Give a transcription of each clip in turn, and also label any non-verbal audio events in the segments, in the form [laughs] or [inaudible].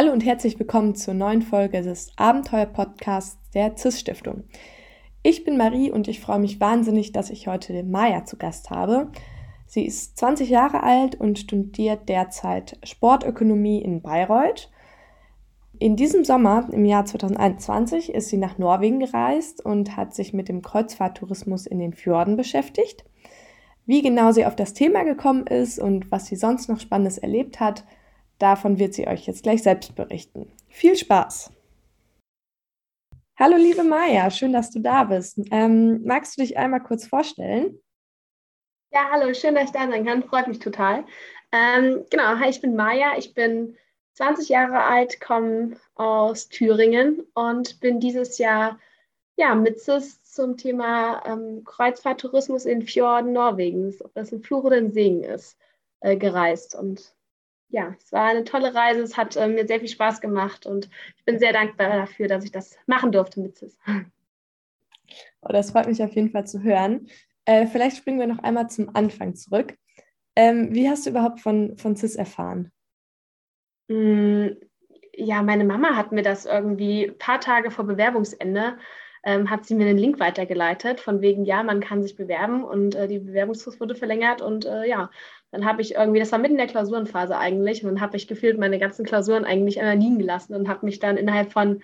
Hallo und herzlich willkommen zur neuen Folge des Abenteuer-Podcasts der CIS-Stiftung. Ich bin Marie und ich freue mich wahnsinnig, dass ich heute den Maja zu Gast habe. Sie ist 20 Jahre alt und studiert derzeit Sportökonomie in Bayreuth. In diesem Sommer, im Jahr 2021, ist sie nach Norwegen gereist und hat sich mit dem Kreuzfahrttourismus in den Fjorden beschäftigt. Wie genau sie auf das Thema gekommen ist und was sie sonst noch Spannendes erlebt hat, Davon wird sie euch jetzt gleich selbst berichten. Viel Spaß! Hallo liebe Maja, schön, dass du da bist. Ähm, magst du dich einmal kurz vorstellen? Ja, hallo, schön, dass ich da sein kann. Freut mich total. Ähm, genau, hi, ich bin Maja. Ich bin 20 Jahre alt, komme aus Thüringen und bin dieses Jahr ja, mit CIS zum Thema ähm, Kreuzfahrttourismus in Fjorden Norwegens, ob das ein Fluch oder ein Segen ist, äh, gereist. Und ja, es war eine tolle Reise. Es hat äh, mir sehr viel Spaß gemacht und ich bin sehr dankbar dafür, dass ich das machen durfte mit CIS. Oh, das freut mich auf jeden Fall zu hören. Äh, vielleicht springen wir noch einmal zum Anfang zurück. Ähm, wie hast du überhaupt von, von CIS erfahren? Mm, ja, meine Mama hat mir das irgendwie ein paar Tage vor Bewerbungsende ähm, hat sie mir einen Link weitergeleitet, von wegen, ja, man kann sich bewerben und äh, die Bewerbungsfrist wurde verlängert und äh, ja, dann habe ich irgendwie, das war mitten in der Klausurenphase eigentlich, und dann habe ich gefühlt meine ganzen Klausuren eigentlich einmal liegen gelassen und habe mich dann innerhalb von,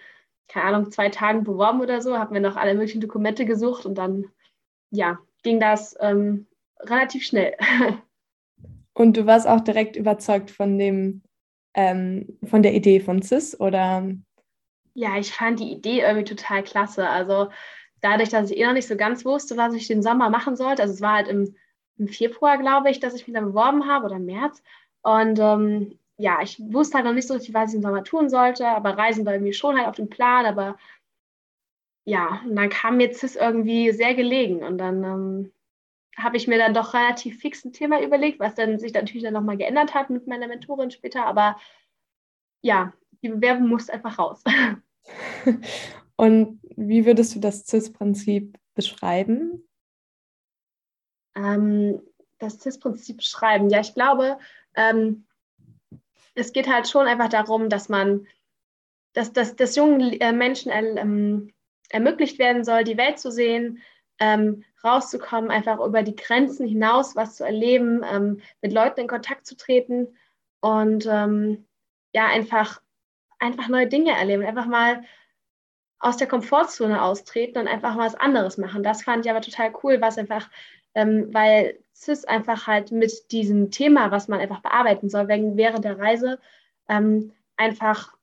keine Ahnung, zwei Tagen beworben oder so, habe mir noch alle möglichen Dokumente gesucht und dann, ja, ging das ähm, relativ schnell. [laughs] Und du warst auch direkt überzeugt von dem, ähm, von der Idee von CIS oder ja, ich fand die Idee irgendwie total klasse. Also dadurch, dass ich eh noch nicht so ganz wusste, was ich den Sommer machen sollte. Also es war halt im, im Februar, glaube ich, dass ich mich da beworben habe oder im März. Und ähm, ja, ich wusste halt noch nicht so richtig, was ich im Sommer tun sollte, aber Reisen war mir schon halt auf dem Plan. Aber ja, und dann kam mir CIS irgendwie sehr gelegen. Und dann ähm, habe ich mir dann doch relativ fix ein Thema überlegt, was dann sich natürlich dann nochmal geändert hat mit meiner Mentorin später. Aber ja, die Bewerbung musste einfach raus. [laughs] Und wie würdest du das CIS-Prinzip beschreiben? Ähm, das CIS-Prinzip beschreiben. Ja, ich glaube, ähm, es geht halt schon einfach darum, dass man, dass, dass, dass jungen äh, Menschen ähm, ermöglicht werden soll, die Welt zu sehen, ähm, rauszukommen, einfach über die Grenzen hinaus was zu erleben, ähm, mit Leuten in Kontakt zu treten und ähm, ja, einfach einfach neue Dinge erleben, einfach mal aus der Komfortzone austreten und einfach mal was anderes machen. Das fand ich aber total cool, was einfach, ähm, weil CIS einfach halt mit diesem Thema, was man einfach bearbeiten soll, während der Reise, ähm, einfach,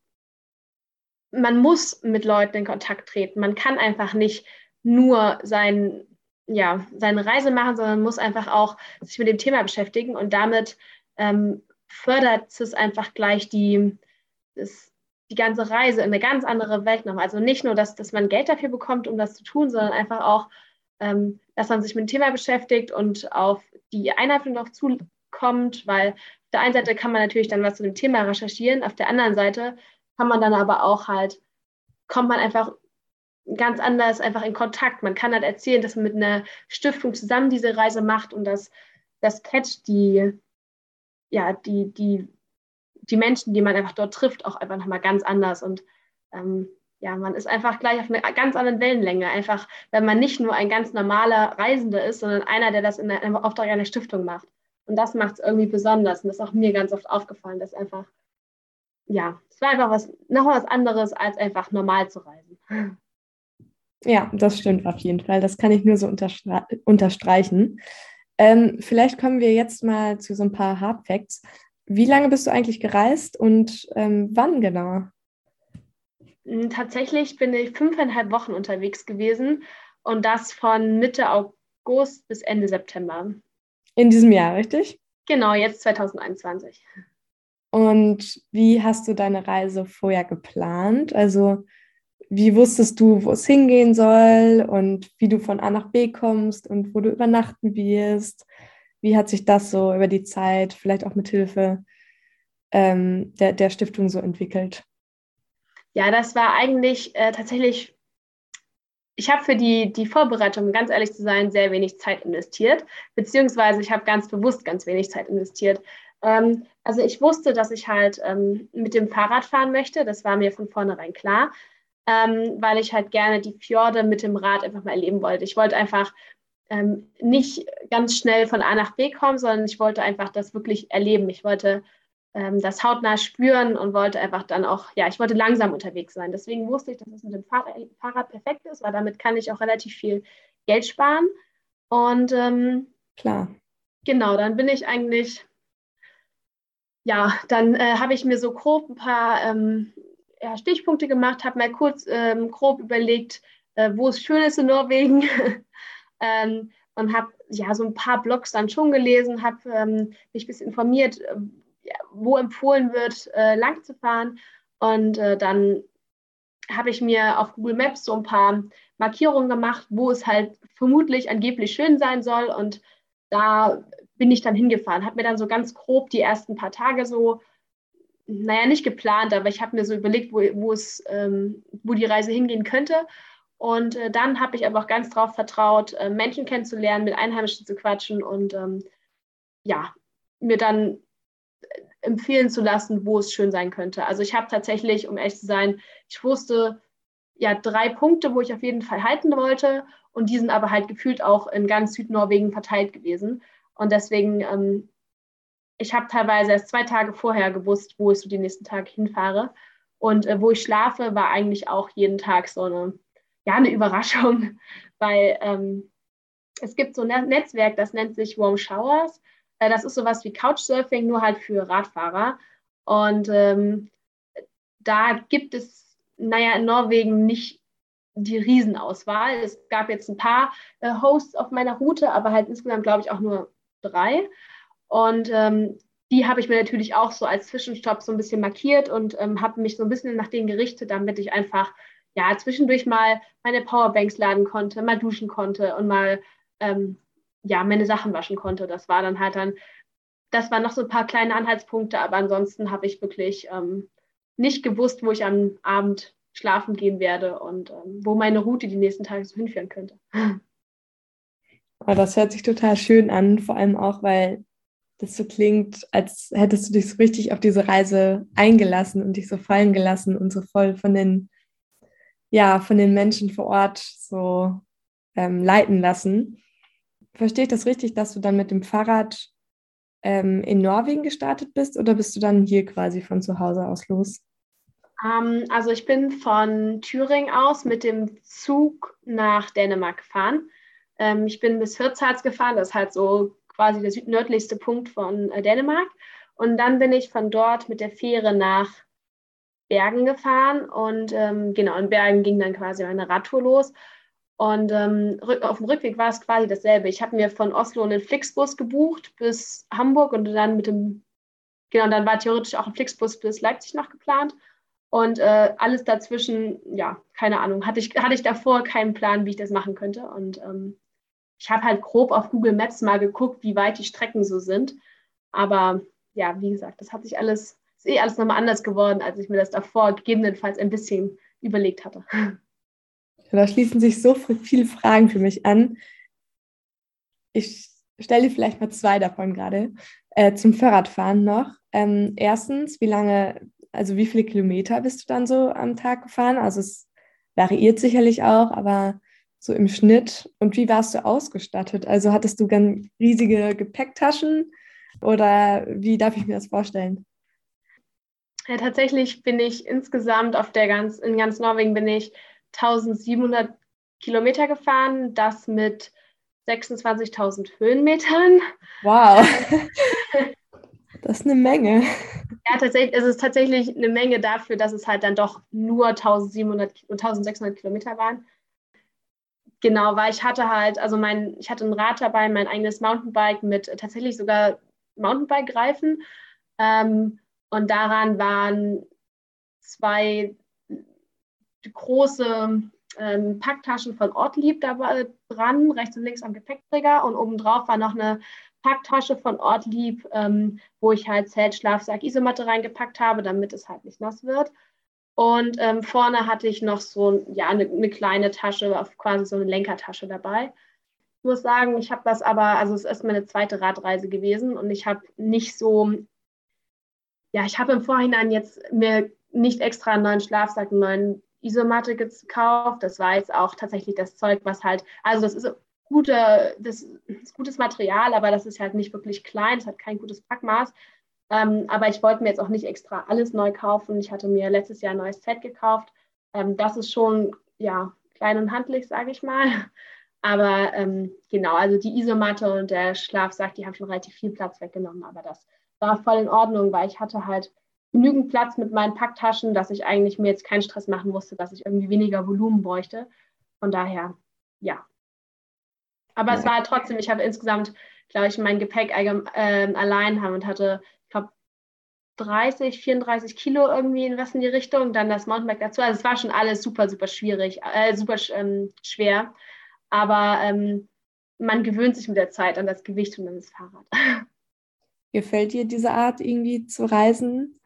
man muss mit Leuten in Kontakt treten. Man kann einfach nicht nur sein, ja, seine Reise machen, sondern muss einfach auch sich mit dem Thema beschäftigen und damit ähm, fördert CIS einfach gleich die, das, die ganze Reise in eine ganz andere Welt noch. Also nicht nur, dass, dass man Geld dafür bekommt, um das zu tun, sondern einfach auch, ähm, dass man sich mit dem Thema beschäftigt und auf die Einhaltung noch zukommt, weil auf der einen Seite kann man natürlich dann was zu dem Thema recherchieren, auf der anderen Seite kann man dann aber auch halt, kommt man einfach ganz anders einfach in Kontakt. Man kann halt erzählen, dass man mit einer Stiftung zusammen diese Reise macht und dass das catcht die, ja, die, die die Menschen, die man einfach dort trifft, auch einfach nochmal ganz anders. Und ähm, ja, man ist einfach gleich auf einer ganz anderen Wellenlänge. Einfach, wenn man nicht nur ein ganz normaler Reisender ist, sondern einer, der das in einem Auftrag einer Stiftung macht. Und das macht es irgendwie besonders. Und das ist auch mir ganz oft aufgefallen, dass einfach, ja, es war einfach was, noch was anderes, als einfach normal zu reisen. Ja, das stimmt auf jeden Fall. Das kann ich nur so unterstreichen. Ähm, vielleicht kommen wir jetzt mal zu so ein paar Hard Facts. Wie lange bist du eigentlich gereist und ähm, wann genau? Tatsächlich bin ich fünfeinhalb Wochen unterwegs gewesen und das von Mitte August bis Ende September. In diesem Jahr, richtig? Genau, jetzt 2021. Und wie hast du deine Reise vorher geplant? Also wie wusstest du, wo es hingehen soll und wie du von A nach B kommst und wo du übernachten wirst? Wie hat sich das so über die Zeit, vielleicht auch mit Hilfe ähm, der, der Stiftung so entwickelt? Ja, das war eigentlich äh, tatsächlich, ich habe für die, die Vorbereitung, ganz ehrlich zu sein, sehr wenig Zeit investiert, beziehungsweise ich habe ganz bewusst ganz wenig Zeit investiert. Ähm, also ich wusste, dass ich halt ähm, mit dem Fahrrad fahren möchte. Das war mir von vornherein klar, ähm, weil ich halt gerne die Fjorde mit dem Rad einfach mal erleben wollte. Ich wollte einfach ähm, nicht ganz schnell von A nach B kommen, sondern ich wollte einfach das wirklich erleben. Ich wollte ähm, das hautnah spüren und wollte einfach dann auch, ja, ich wollte langsam unterwegs sein. Deswegen wusste ich, dass es mit dem Fahrrad, Fahrrad perfekt ist, weil damit kann ich auch relativ viel Geld sparen. Und ähm, klar. Genau, dann bin ich eigentlich, ja, dann äh, habe ich mir so grob ein paar ähm, ja, Stichpunkte gemacht, habe mal kurz ähm, grob überlegt, äh, wo es schön ist in Norwegen. [laughs] ähm, und habe ja so ein paar Blogs dann schon gelesen, habe ähm, mich ein bisschen informiert, äh, wo empfohlen wird, äh, lang zu fahren. Und äh, dann habe ich mir auf Google Maps so ein paar Markierungen gemacht, wo es halt vermutlich angeblich schön sein soll. Und da bin ich dann hingefahren, habe mir dann so ganz grob die ersten paar Tage so, naja, nicht geplant, aber ich habe mir so überlegt, wo, wo, es, ähm, wo die Reise hingehen könnte. Und äh, dann habe ich aber auch ganz darauf vertraut, äh, Menschen kennenzulernen, mit Einheimischen zu quatschen und ähm, ja, mir dann empfehlen zu lassen, wo es schön sein könnte. Also ich habe tatsächlich, um ehrlich zu sein, ich wusste ja drei Punkte, wo ich auf jeden Fall halten wollte und die sind aber halt gefühlt auch in ganz Südnorwegen verteilt gewesen. Und deswegen, ähm, ich habe teilweise erst zwei Tage vorher gewusst, wo ich so die nächsten Tage hinfahre. Und äh, wo ich schlafe, war eigentlich auch jeden Tag so eine, ja, eine Überraschung, [laughs] weil ähm, es gibt so ein Netzwerk, das nennt sich Warm Showers. Äh, das ist sowas wie Couchsurfing, nur halt für Radfahrer. Und ähm, da gibt es, naja, in Norwegen nicht die Riesenauswahl. Es gab jetzt ein paar äh, Hosts auf meiner Route, aber halt insgesamt, glaube ich, auch nur drei. Und ähm, die habe ich mir natürlich auch so als Zwischenstopp so ein bisschen markiert und ähm, habe mich so ein bisschen nach denen gerichtet, damit ich einfach ja zwischendurch mal meine Powerbanks laden konnte, mal duschen konnte und mal ähm, ja, meine Sachen waschen konnte. Das war dann halt dann, das waren noch so ein paar kleine Anhaltspunkte, aber ansonsten habe ich wirklich ähm, nicht gewusst, wo ich am Abend schlafen gehen werde und ähm, wo meine Route die nächsten Tage so hinführen könnte. Oh, das hört sich total schön an, vor allem auch, weil das so klingt, als hättest du dich so richtig auf diese Reise eingelassen und dich so fallen gelassen und so voll von den, ja, von den Menschen vor Ort so ähm, leiten lassen verstehe ich das richtig, dass du dann mit dem Fahrrad ähm, in Norwegen gestartet bist oder bist du dann hier quasi von zu Hause aus los? Ähm, also ich bin von Thüringen aus mit dem Zug nach Dänemark gefahren. Ähm, ich bin bis Hirtshals gefahren, das ist halt so quasi der südnördlichste Punkt von äh, Dänemark. Und dann bin ich von dort mit der Fähre nach Bergen gefahren und ähm, genau, in Bergen ging dann quasi meine Radtour los. Und ähm, auf dem Rückweg war es quasi dasselbe. Ich habe mir von Oslo einen Flixbus gebucht bis Hamburg und dann mit dem, genau, dann war theoretisch auch ein Flixbus bis Leipzig noch geplant. Und äh, alles dazwischen, ja, keine Ahnung, hatte ich, hatte ich davor keinen Plan, wie ich das machen könnte. Und ähm, ich habe halt grob auf Google Maps mal geguckt, wie weit die Strecken so sind. Aber ja, wie gesagt, das hat sich alles, ist eh alles nochmal anders geworden, als ich mir das davor gegebenenfalls ein bisschen überlegt hatte. [laughs] Da schließen sich so viele Fragen für mich an. Ich stelle vielleicht mal zwei davon gerade. Äh, zum Fahrradfahren noch. Ähm, erstens, wie lange, also wie viele Kilometer bist du dann so am Tag gefahren? Also es variiert sicherlich auch, aber so im Schnitt. Und wie warst du ausgestattet? Also hattest du ganz riesige Gepäcktaschen oder wie darf ich mir das vorstellen? Ja, tatsächlich bin ich insgesamt auf der ganz, in ganz Norwegen bin ich 1700 Kilometer gefahren, das mit 26.000 Höhenmetern. Wow. [laughs] Das ist eine Menge. Ja, tatsächlich, es ist tatsächlich eine Menge dafür, dass es halt dann doch nur 1700 und 1600 Kilometer waren. Genau, weil ich hatte halt, also mein, ich hatte ein Rad dabei, mein eigenes Mountainbike mit tatsächlich sogar Mountainbike-Reifen. Ähm, und daran waren zwei große ähm, Packtaschen von Ortlieb dabei dran, rechts und links am Gepäckträger und obendrauf war noch eine Packtasche von Ortlieb, ähm, wo ich halt Zelt, Schlafsack, Isomatte reingepackt habe, damit es halt nicht nass wird. Und ähm, vorne hatte ich noch so ja, eine, eine kleine Tasche, quasi so eine Lenkertasche dabei. Ich muss sagen, ich habe das aber, also es ist meine zweite Radreise gewesen und ich habe nicht so ja, ich habe im Vorhinein jetzt mir nicht extra einen neuen Schlafsack, einen neuen Isomatte gekauft. Das war jetzt auch tatsächlich das Zeug, was halt, also das ist gute, das ist gutes Material, aber das ist halt nicht wirklich klein, es hat kein gutes Packmaß. Ähm, aber ich wollte mir jetzt auch nicht extra alles neu kaufen. Ich hatte mir letztes Jahr ein neues Set gekauft. Ähm, das ist schon ja, klein und handlich, sage ich mal. [laughs] Aber ähm, genau, also die Isomatte und der Schlafsack, die haben schon relativ viel Platz weggenommen. Aber das war voll in Ordnung, weil ich hatte halt genügend Platz mit meinen Packtaschen, dass ich eigentlich mir jetzt keinen Stress machen musste, dass ich irgendwie weniger Volumen bräuchte. Von daher, ja. Aber ja. es war trotzdem, ich habe insgesamt, glaube ich, mein Gepäck äh, allein haben und hatte 30, 34 Kilo irgendwie in was in die Richtung, dann das Mountainbike dazu. Also es war schon alles super, super schwierig, äh, super ähm, schwer. Aber ähm, man gewöhnt sich mit der Zeit an das Gewicht und an das Fahrrad. [laughs] Gefällt dir diese Art irgendwie zu reisen?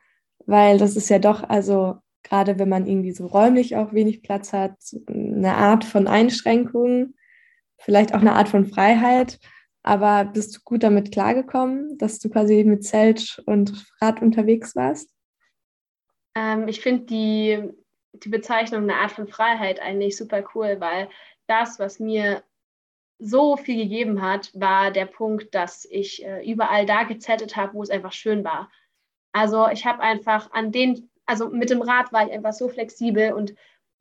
Weil das ist ja doch, also gerade wenn man irgendwie so räumlich auch wenig Platz hat, eine Art von Einschränkung, vielleicht auch eine Art von Freiheit. Aber bist du gut damit klargekommen, dass du quasi mit Zelt und Rad unterwegs warst? Ähm, ich finde die, die Bezeichnung eine Art von Freiheit eigentlich super cool, weil das, was mir so viel gegeben hat, war der Punkt, dass ich äh, überall da gezeltet habe, wo es einfach schön war. Also ich habe einfach an den, also mit dem Rad war ich einfach so flexibel und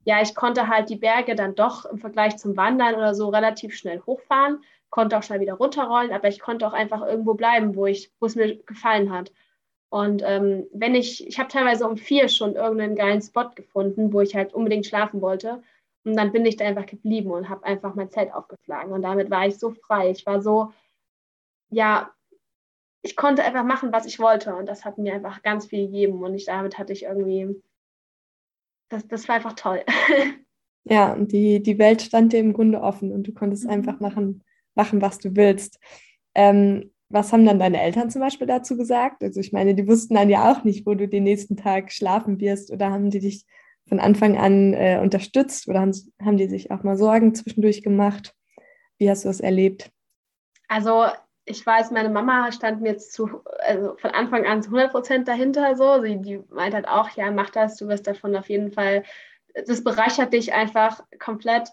ja, ich konnte halt die Berge dann doch im Vergleich zum Wandern oder so relativ schnell hochfahren konnte auch schnell wieder runterrollen, aber ich konnte auch einfach irgendwo bleiben, wo ich, wo es mir gefallen hat. Und ähm, wenn ich, ich habe teilweise um vier schon irgendeinen geilen Spot gefunden, wo ich halt unbedingt schlafen wollte. Und dann bin ich da einfach geblieben und habe einfach mein Zelt aufgeschlagen. Und damit war ich so frei. Ich war so, ja, ich konnte einfach machen, was ich wollte. Und das hat mir einfach ganz viel gegeben. Und ich, damit hatte ich irgendwie, das, das war einfach toll. [laughs] Ja, und die, die Welt stand dir im Grunde offen und du konntest mhm. einfach machen, machen, was du willst. Ähm, was haben dann deine Eltern zum Beispiel dazu gesagt? Also ich meine, die wussten dann ja auch nicht, wo du den nächsten Tag schlafen wirst oder haben die dich von Anfang an äh, unterstützt oder haben, haben die sich auch mal Sorgen zwischendurch gemacht? Wie hast du es erlebt? Also ich weiß, meine Mama stand mir jetzt zu, also von Anfang an zu 100 Prozent dahinter so. Sie die meint halt auch, ja, mach das, du wirst davon auf jeden Fall, das bereichert dich einfach komplett.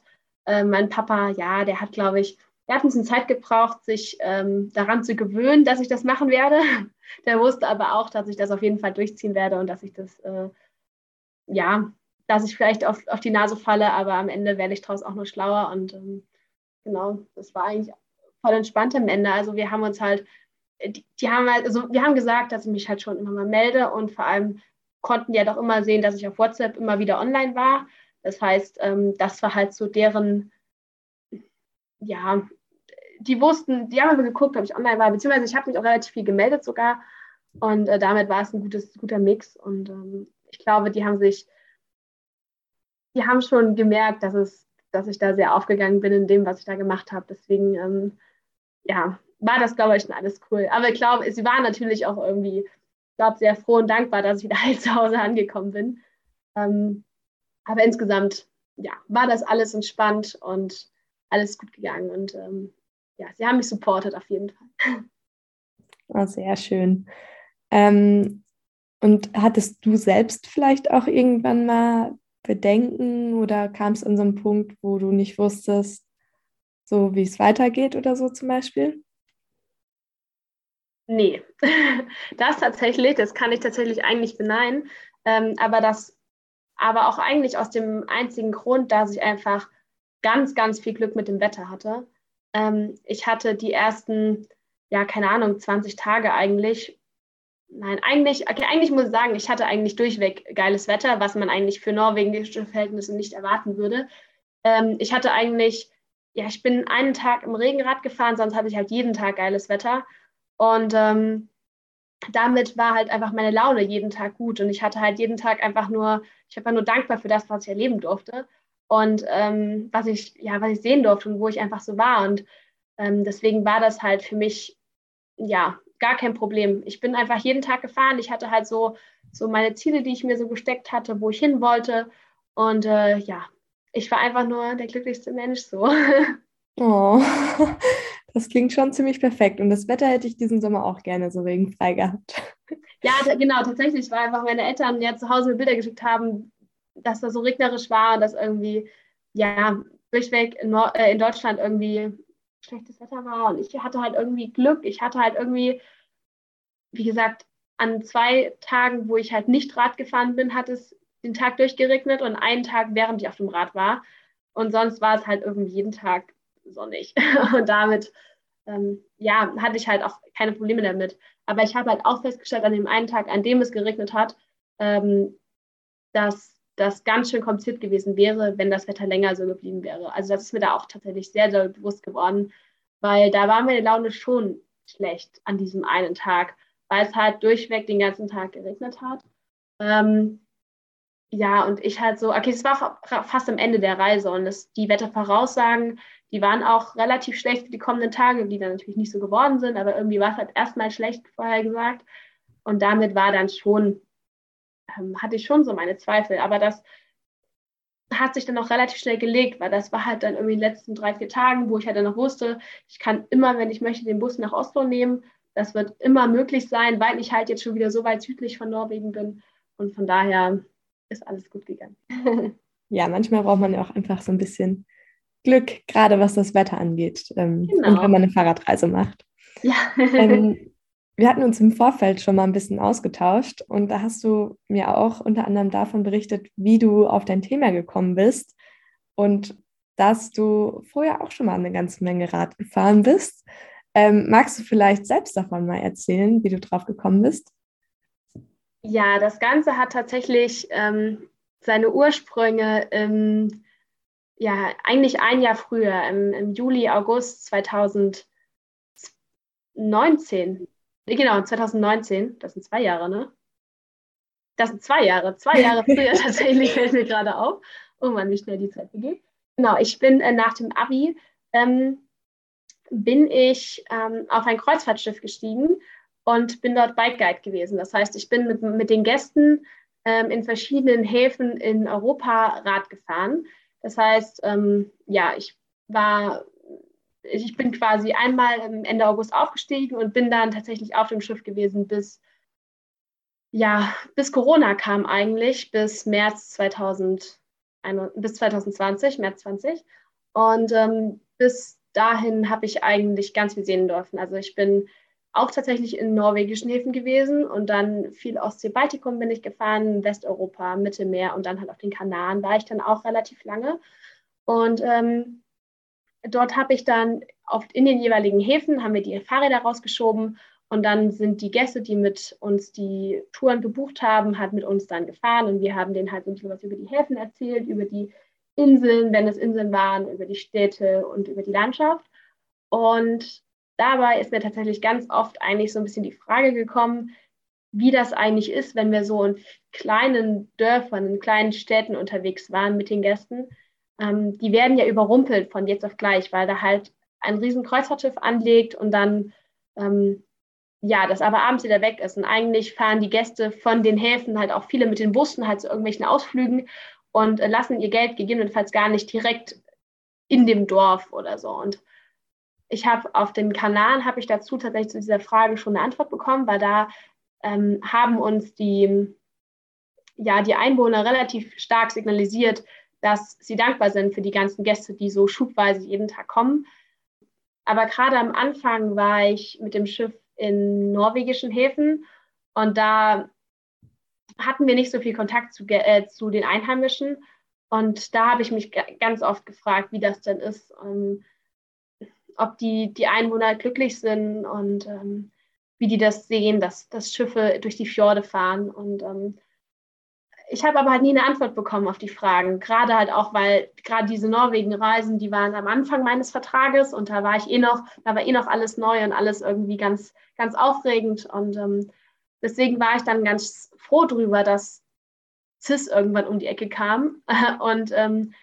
Äh, mein Papa, ja, der hat, glaube ich, er hat ein bisschen Zeit gebraucht, sich ähm, daran zu gewöhnen, dass ich das machen werde. [laughs] Der wusste aber auch, dass ich das auf jeden Fall durchziehen werde und dass ich das, äh, ja, dass ich vielleicht auf, auf die Nase falle, aber am Ende werde ich daraus auch nur schlauer. Und ähm, genau, das war eigentlich voll entspannt am Ende. Also wir haben uns halt, die, die, haben halt, also wir haben gesagt, dass ich mich halt schon immer mal melde und vor allem konnten die ja doch immer sehen, dass ich auf WhatsApp immer wieder online war. Das heißt, ähm, das war halt so deren ja, die wussten, die haben einfach geguckt, ob ich online war, beziehungsweise ich habe mich auch relativ viel gemeldet sogar. Und äh, damit war es ein gutes, guter Mix. Und ähm, ich glaube, die haben sich, die haben schon gemerkt, dass es, dass ich da sehr aufgegangen bin in dem, was ich da gemacht habe. Deswegen, ähm, ja, war das, glaube ich, schon alles cool. Aber ich glaube, sie waren natürlich auch irgendwie, ich glaube, sehr froh und dankbar, dass ich [laughs] wieder halt zu Hause angekommen bin. Ähm, aber insgesamt, ja, war das alles entspannt und alles gut gegangen. Und ähm, ja, sie haben mich supportet auf jeden Fall. Oh, sehr schön. Ähm, und hattest du selbst vielleicht auch irgendwann mal Bedenken oder kam es an so einen Punkt, wo du nicht wusstest, so wie es weitergeht oder so zum Beispiel? Nee, [laughs] das tatsächlich, das kann ich tatsächlich eigentlich beneiden. Ähm, aber das, aber auch eigentlich aus dem einzigen Grund, dass ich einfach ganz, ganz viel Glück mit dem Wetter hatte. Ähm, ich hatte die ersten, ja, keine Ahnung, 20 Tage eigentlich. Nein, eigentlich, okay, eigentlich muss ich sagen, ich hatte eigentlich durchweg geiles Wetter, was man eigentlich für norwegische Verhältnisse nicht erwarten würde. Ähm, ich hatte eigentlich, ja, ich bin einen Tag im Regenrad gefahren, sonst hatte ich halt jeden Tag geiles Wetter. Und ähm, damit war halt einfach meine Laune jeden Tag gut. Und ich hatte halt jeden Tag einfach nur, ich war nur dankbar für das, was ich erleben durfte und ähm, was ich, ja, was ich sehen durfte und wo ich einfach so war. Und ähm, deswegen war das halt für mich, ja, gar kein Problem. Ich bin einfach jeden Tag gefahren. Ich hatte halt so, so meine Ziele, die ich mir so gesteckt hatte, wo ich hin wollte. Und äh, ja, ich war einfach nur der glücklichste Mensch so. Oh, [laughs] das klingt schon ziemlich perfekt. Und das Wetter hätte ich diesen Sommer auch gerne so regenfrei gehabt. Ja, genau, tatsächlich, weil einfach meine Eltern ja zu Hause Bilder geschickt haben, dass das so regnerisch war und dass irgendwie, ja, durchweg in, Nord äh, in Deutschland irgendwie schlechtes Wetter war. Und ich hatte halt irgendwie Glück. Ich hatte halt irgendwie, wie gesagt, an zwei Tagen, wo ich halt nicht Rad gefahren bin, hat es den Tag durchgeregnet und einen Tag, während ich auf dem Rad war. Und sonst war es halt irgendwie jeden Tag sonnig. [laughs] Und damit, ähm, ja, hatte ich halt auch keine Probleme damit. Aber ich habe halt auch festgestellt, an dem einen Tag, an dem es geregnet hat, ähm, dass das ganz schön kompliziert gewesen wäre, wenn das Wetter länger so geblieben wäre. Also das ist mir da auch tatsächlich sehr, sehr bewusst geworden, weil da war meine Laune schon schlecht an diesem einen Tag, weil es halt durchweg den ganzen Tag geregnet hat. Ähm, ja, und ich halt so, okay, es war fast am Ende der Reise und das, die Wettervoraussagen, die waren auch relativ schlecht für die kommenden Tage, die dann natürlich nicht so geworden sind, aber irgendwie war es halt erstmal schlecht vorher gesagt. Und damit war dann schon ähm, hatte ich schon so meine Zweifel. Aber das hat sich dann auch relativ schnell gelegt, weil das war halt dann irgendwie in den letzten drei, vier Tagen, wo ich halt dann noch wusste, ich kann immer, wenn ich möchte, den Bus nach Oslo nehmen. Das wird immer möglich sein, weil ich halt jetzt schon wieder so weit südlich von Norwegen bin. Und von daher ist alles gut gegangen. [laughs] ja, manchmal braucht man ja auch einfach so ein bisschen Glück, gerade was das Wetter angeht. Ähm, genau. Und wenn man eine Fahrradreise macht. Ja. ähm, [laughs] wir hatten uns im Vorfeld schon mal ein bisschen ausgetauscht und da hast du mir auch unter anderem davon berichtet, wie du auf dein Thema gekommen bist und dass du vorher auch schon mal eine ganze Menge Rad gefahren bist. Ähm, magst du vielleicht selbst davon mal erzählen, wie du drauf gekommen bist? Ja, das Ganze hat tatsächlich ähm, seine Ursprünge im, ja, eigentlich ein Jahr früher, im, im Juli, August 2019 Genau, 2019. Das sind zwei Jahre, ne? Das sind zwei Jahre. Zwei Jahre [laughs] früher tatsächlich fällt mir gerade auf. Oh Mann, wie schnell die Zeit vergeht. Genau, ich bin äh, nach dem Abi ähm, bin ich ähm, auf ein Kreuzfahrtschiff gestiegen und bin dort Bike Guide gewesen. Das heißt, ich bin mit, mit den Gästen ähm, in verschiedenen Häfen in Europa Rad gefahren. Das heißt, ähm, ja, ich war ich bin quasi einmal Ende August aufgestiegen und bin dann tatsächlich auf dem Schiff gewesen bis, ja, bis Corona kam eigentlich, bis März 2000, bis 2020, März 20. Und ähm, bis dahin habe ich eigentlich ganz viel sehen dürfen. Also ich bin auch tatsächlich in norwegischen Häfen gewesen und dann viel Ostsee-Baltikum bin ich gefahren, Westeuropa, Mittelmeer und dann halt auf den Kanaren war ich dann auch relativ lange. Und ähm, dort habe ich dann oft in den jeweiligen Häfen, haben wir die Fahrräder rausgeschoben und dann sind die Gäste, die mit uns die Touren gebucht haben, halt mit uns dann gefahren und wir haben denen halt so ein bisschen was über die Häfen erzählt, über die Inseln, wenn es Inseln waren, über die Städte und über die Landschaft. Und dabei ist mir tatsächlich ganz oft eigentlich so ein bisschen die Frage gekommen, wie das eigentlich ist, wenn wir so in kleinen Dörfern, in kleinen Städten unterwegs waren mit den Gästen ähm, die werden ja überrumpelt von jetzt auf gleich, weil da halt ein riesen Kreuzfahrtschiff anlegt und dann ähm, ja, das aber abends wieder weg ist. Und eigentlich fahren die Gäste von den Häfen halt auch viele mit den Bussen halt zu irgendwelchen Ausflügen und äh, lassen ihr Geld gegebenenfalls gar nicht direkt in dem Dorf oder so. Und ich habe auf den Kanaren, habe ich dazu tatsächlich zu dieser Frage schon eine Antwort bekommen, weil da ähm, haben uns die, ja, die Einwohner relativ stark signalisiert, dass sie dankbar sind für die ganzen Gäste, die so schubweise jeden Tag kommen. Aber gerade am Anfang war ich mit dem Schiff in norwegischen Häfen und da hatten wir nicht so viel Kontakt zu, äh, zu den Einheimischen. Und da habe ich mich ganz oft gefragt, wie das denn ist, ähm, ob die, die Einwohner glücklich sind und ähm, wie die das sehen, dass, dass Schiffe durch die Fjorde fahren. Und ähm, ich habe aber halt nie eine Antwort bekommen auf die Fragen. Gerade halt auch, weil gerade diese Norwegen-Reisen, die waren am Anfang meines Vertrages und da war ich eh noch, da war eh noch alles neu und alles irgendwie ganz, ganz aufregend. Und ähm, deswegen war ich dann ganz froh drüber, dass CIS irgendwann um die Ecke kam [laughs] und ähm,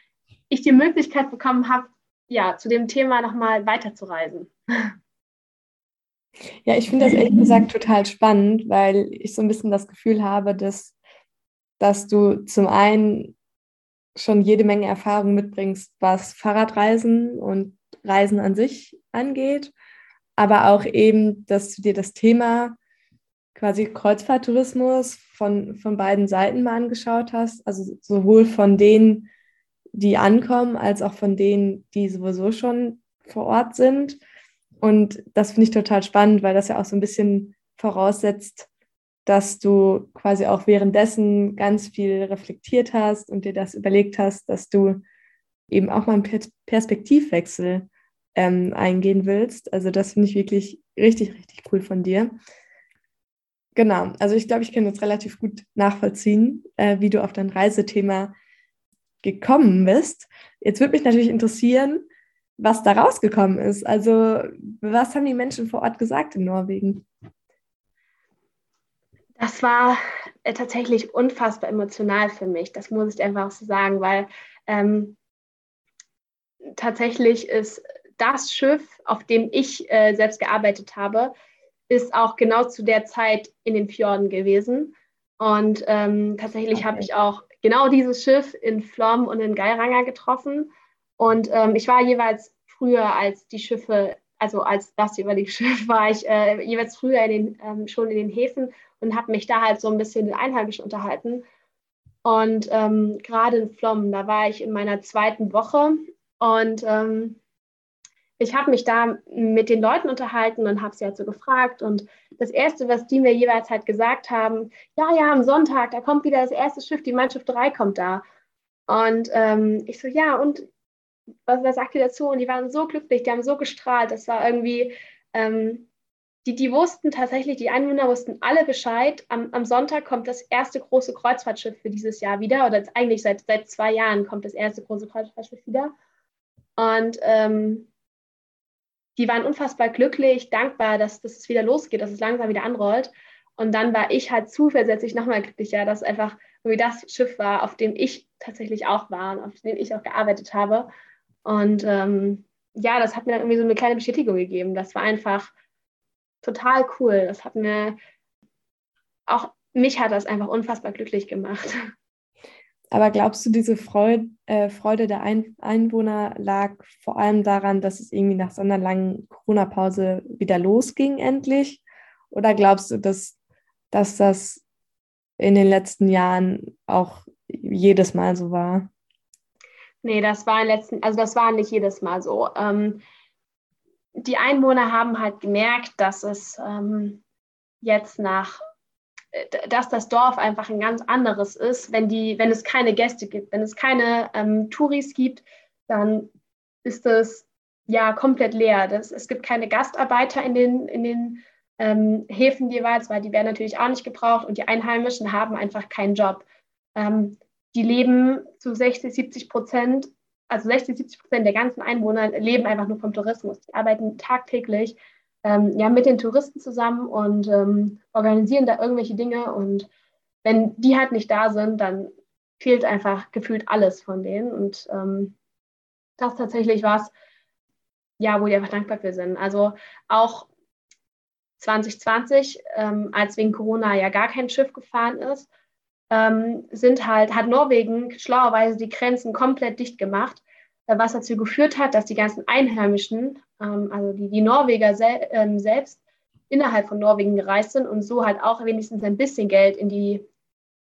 ich die Möglichkeit bekommen habe, ja, zu dem Thema nochmal weiterzureisen. [laughs] Ja, ich finde das ehrlich gesagt total spannend, weil ich so ein bisschen das Gefühl habe, dass dass du zum einen schon jede Menge Erfahrung mitbringst, was Fahrradreisen und Reisen an sich angeht, aber auch eben, dass du dir das Thema quasi Kreuzfahrttourismus von, von beiden Seiten mal angeschaut hast, also sowohl von denen, die ankommen, als auch von denen, die sowieso schon vor Ort sind. Und das finde ich total spannend, weil das ja auch so ein bisschen voraussetzt, dass du quasi auch währenddessen ganz viel reflektiert hast und dir das überlegt hast, dass du eben auch mal einen Perspektivwechsel ähm, eingehen willst. Also das finde ich wirklich richtig, richtig cool von dir. Genau, also ich glaube, ich kann jetzt relativ gut nachvollziehen, äh, wie du auf dein Reisethema gekommen bist. Jetzt würde mich natürlich interessieren, was da rausgekommen ist. Also was haben die Menschen vor Ort gesagt in Norwegen? Das war äh, tatsächlich unfassbar emotional für mich. Das muss ich einfach so sagen, weil ähm, tatsächlich ist das Schiff, auf dem ich äh, selbst gearbeitet habe, ist auch genau zu der Zeit in den Fjorden gewesen. Und ähm, tatsächlich okay. habe ich auch genau dieses Schiff in Flom und in Geiranger getroffen. Und ähm, ich war jeweils früher als die Schiffe, also als das jeweilige [laughs] Schiff, war ich äh, jeweils früher in den, ähm, schon in den Häfen und habe mich da halt so ein bisschen mit Einheimischen unterhalten. Und ähm, gerade in Flom, da war ich in meiner zweiten Woche und ähm, ich habe mich da mit den Leuten unterhalten und habe sie halt so gefragt. Und das Erste, was die mir jeweils halt gesagt haben, ja, ja, am Sonntag, da kommt wieder das erste Schiff, die Mannschaft 3 kommt da. Und ähm, ich so, ja, und was, was sagt ihr dazu? Und die waren so glücklich, die haben so gestrahlt. Das war irgendwie, ähm, die, die wussten tatsächlich, die Einwohner wussten alle Bescheid. Am, am Sonntag kommt das erste große Kreuzfahrtschiff für dieses Jahr wieder. Oder eigentlich seit, seit zwei Jahren kommt das erste große Kreuzfahrtschiff wieder. Und ähm, die waren unfassbar glücklich, dankbar, dass, dass es wieder losgeht, dass es langsam wieder anrollt. Und dann war ich halt zusätzlich nochmal glücklicher, dass einfach irgendwie das Schiff war, auf dem ich tatsächlich auch war und auf dem ich auch gearbeitet habe. Und ähm, ja, das hat mir dann irgendwie so eine kleine Bestätigung gegeben. Das war einfach total cool. Das hat mir auch mich hat das einfach unfassbar glücklich gemacht. Aber glaubst du, diese Freude, äh, Freude der Ein Einwohner lag vor allem daran, dass es irgendwie nach so einer langen Corona-Pause wieder losging endlich? Oder glaubst du, dass, dass das in den letzten Jahren auch jedes Mal so war? Nee, das war in letzten, also das war nicht jedes Mal so. Ähm, die Einwohner haben halt gemerkt, dass es ähm, jetzt nach dass das Dorf einfach ein ganz anderes ist, wenn, die, wenn es keine Gäste gibt. Wenn es keine ähm, Touris gibt, dann ist es ja komplett leer. Das, es gibt keine Gastarbeiter in den, in den ähm, Häfen jeweils, weil die werden natürlich auch nicht gebraucht und die Einheimischen haben einfach keinen Job. Ähm, die leben zu 60, 70 Prozent, also 60, 70 Prozent der ganzen Einwohner leben einfach nur vom Tourismus. Die arbeiten tagtäglich ähm, ja, mit den Touristen zusammen und ähm, organisieren da irgendwelche Dinge. Und wenn die halt nicht da sind, dann fehlt einfach gefühlt alles von denen. Und ähm, das tatsächlich was, ja, wo die einfach dankbar für sind. Also auch 2020, ähm, als wegen Corona ja gar kein Schiff gefahren ist, ähm, sind halt, hat Norwegen schlauerweise die Grenzen komplett dicht gemacht was dazu geführt hat, dass die ganzen Einheimischen, ähm, also die, die Norweger sel ähm, selbst, innerhalb von Norwegen gereist sind und so halt auch wenigstens ein bisschen Geld in die,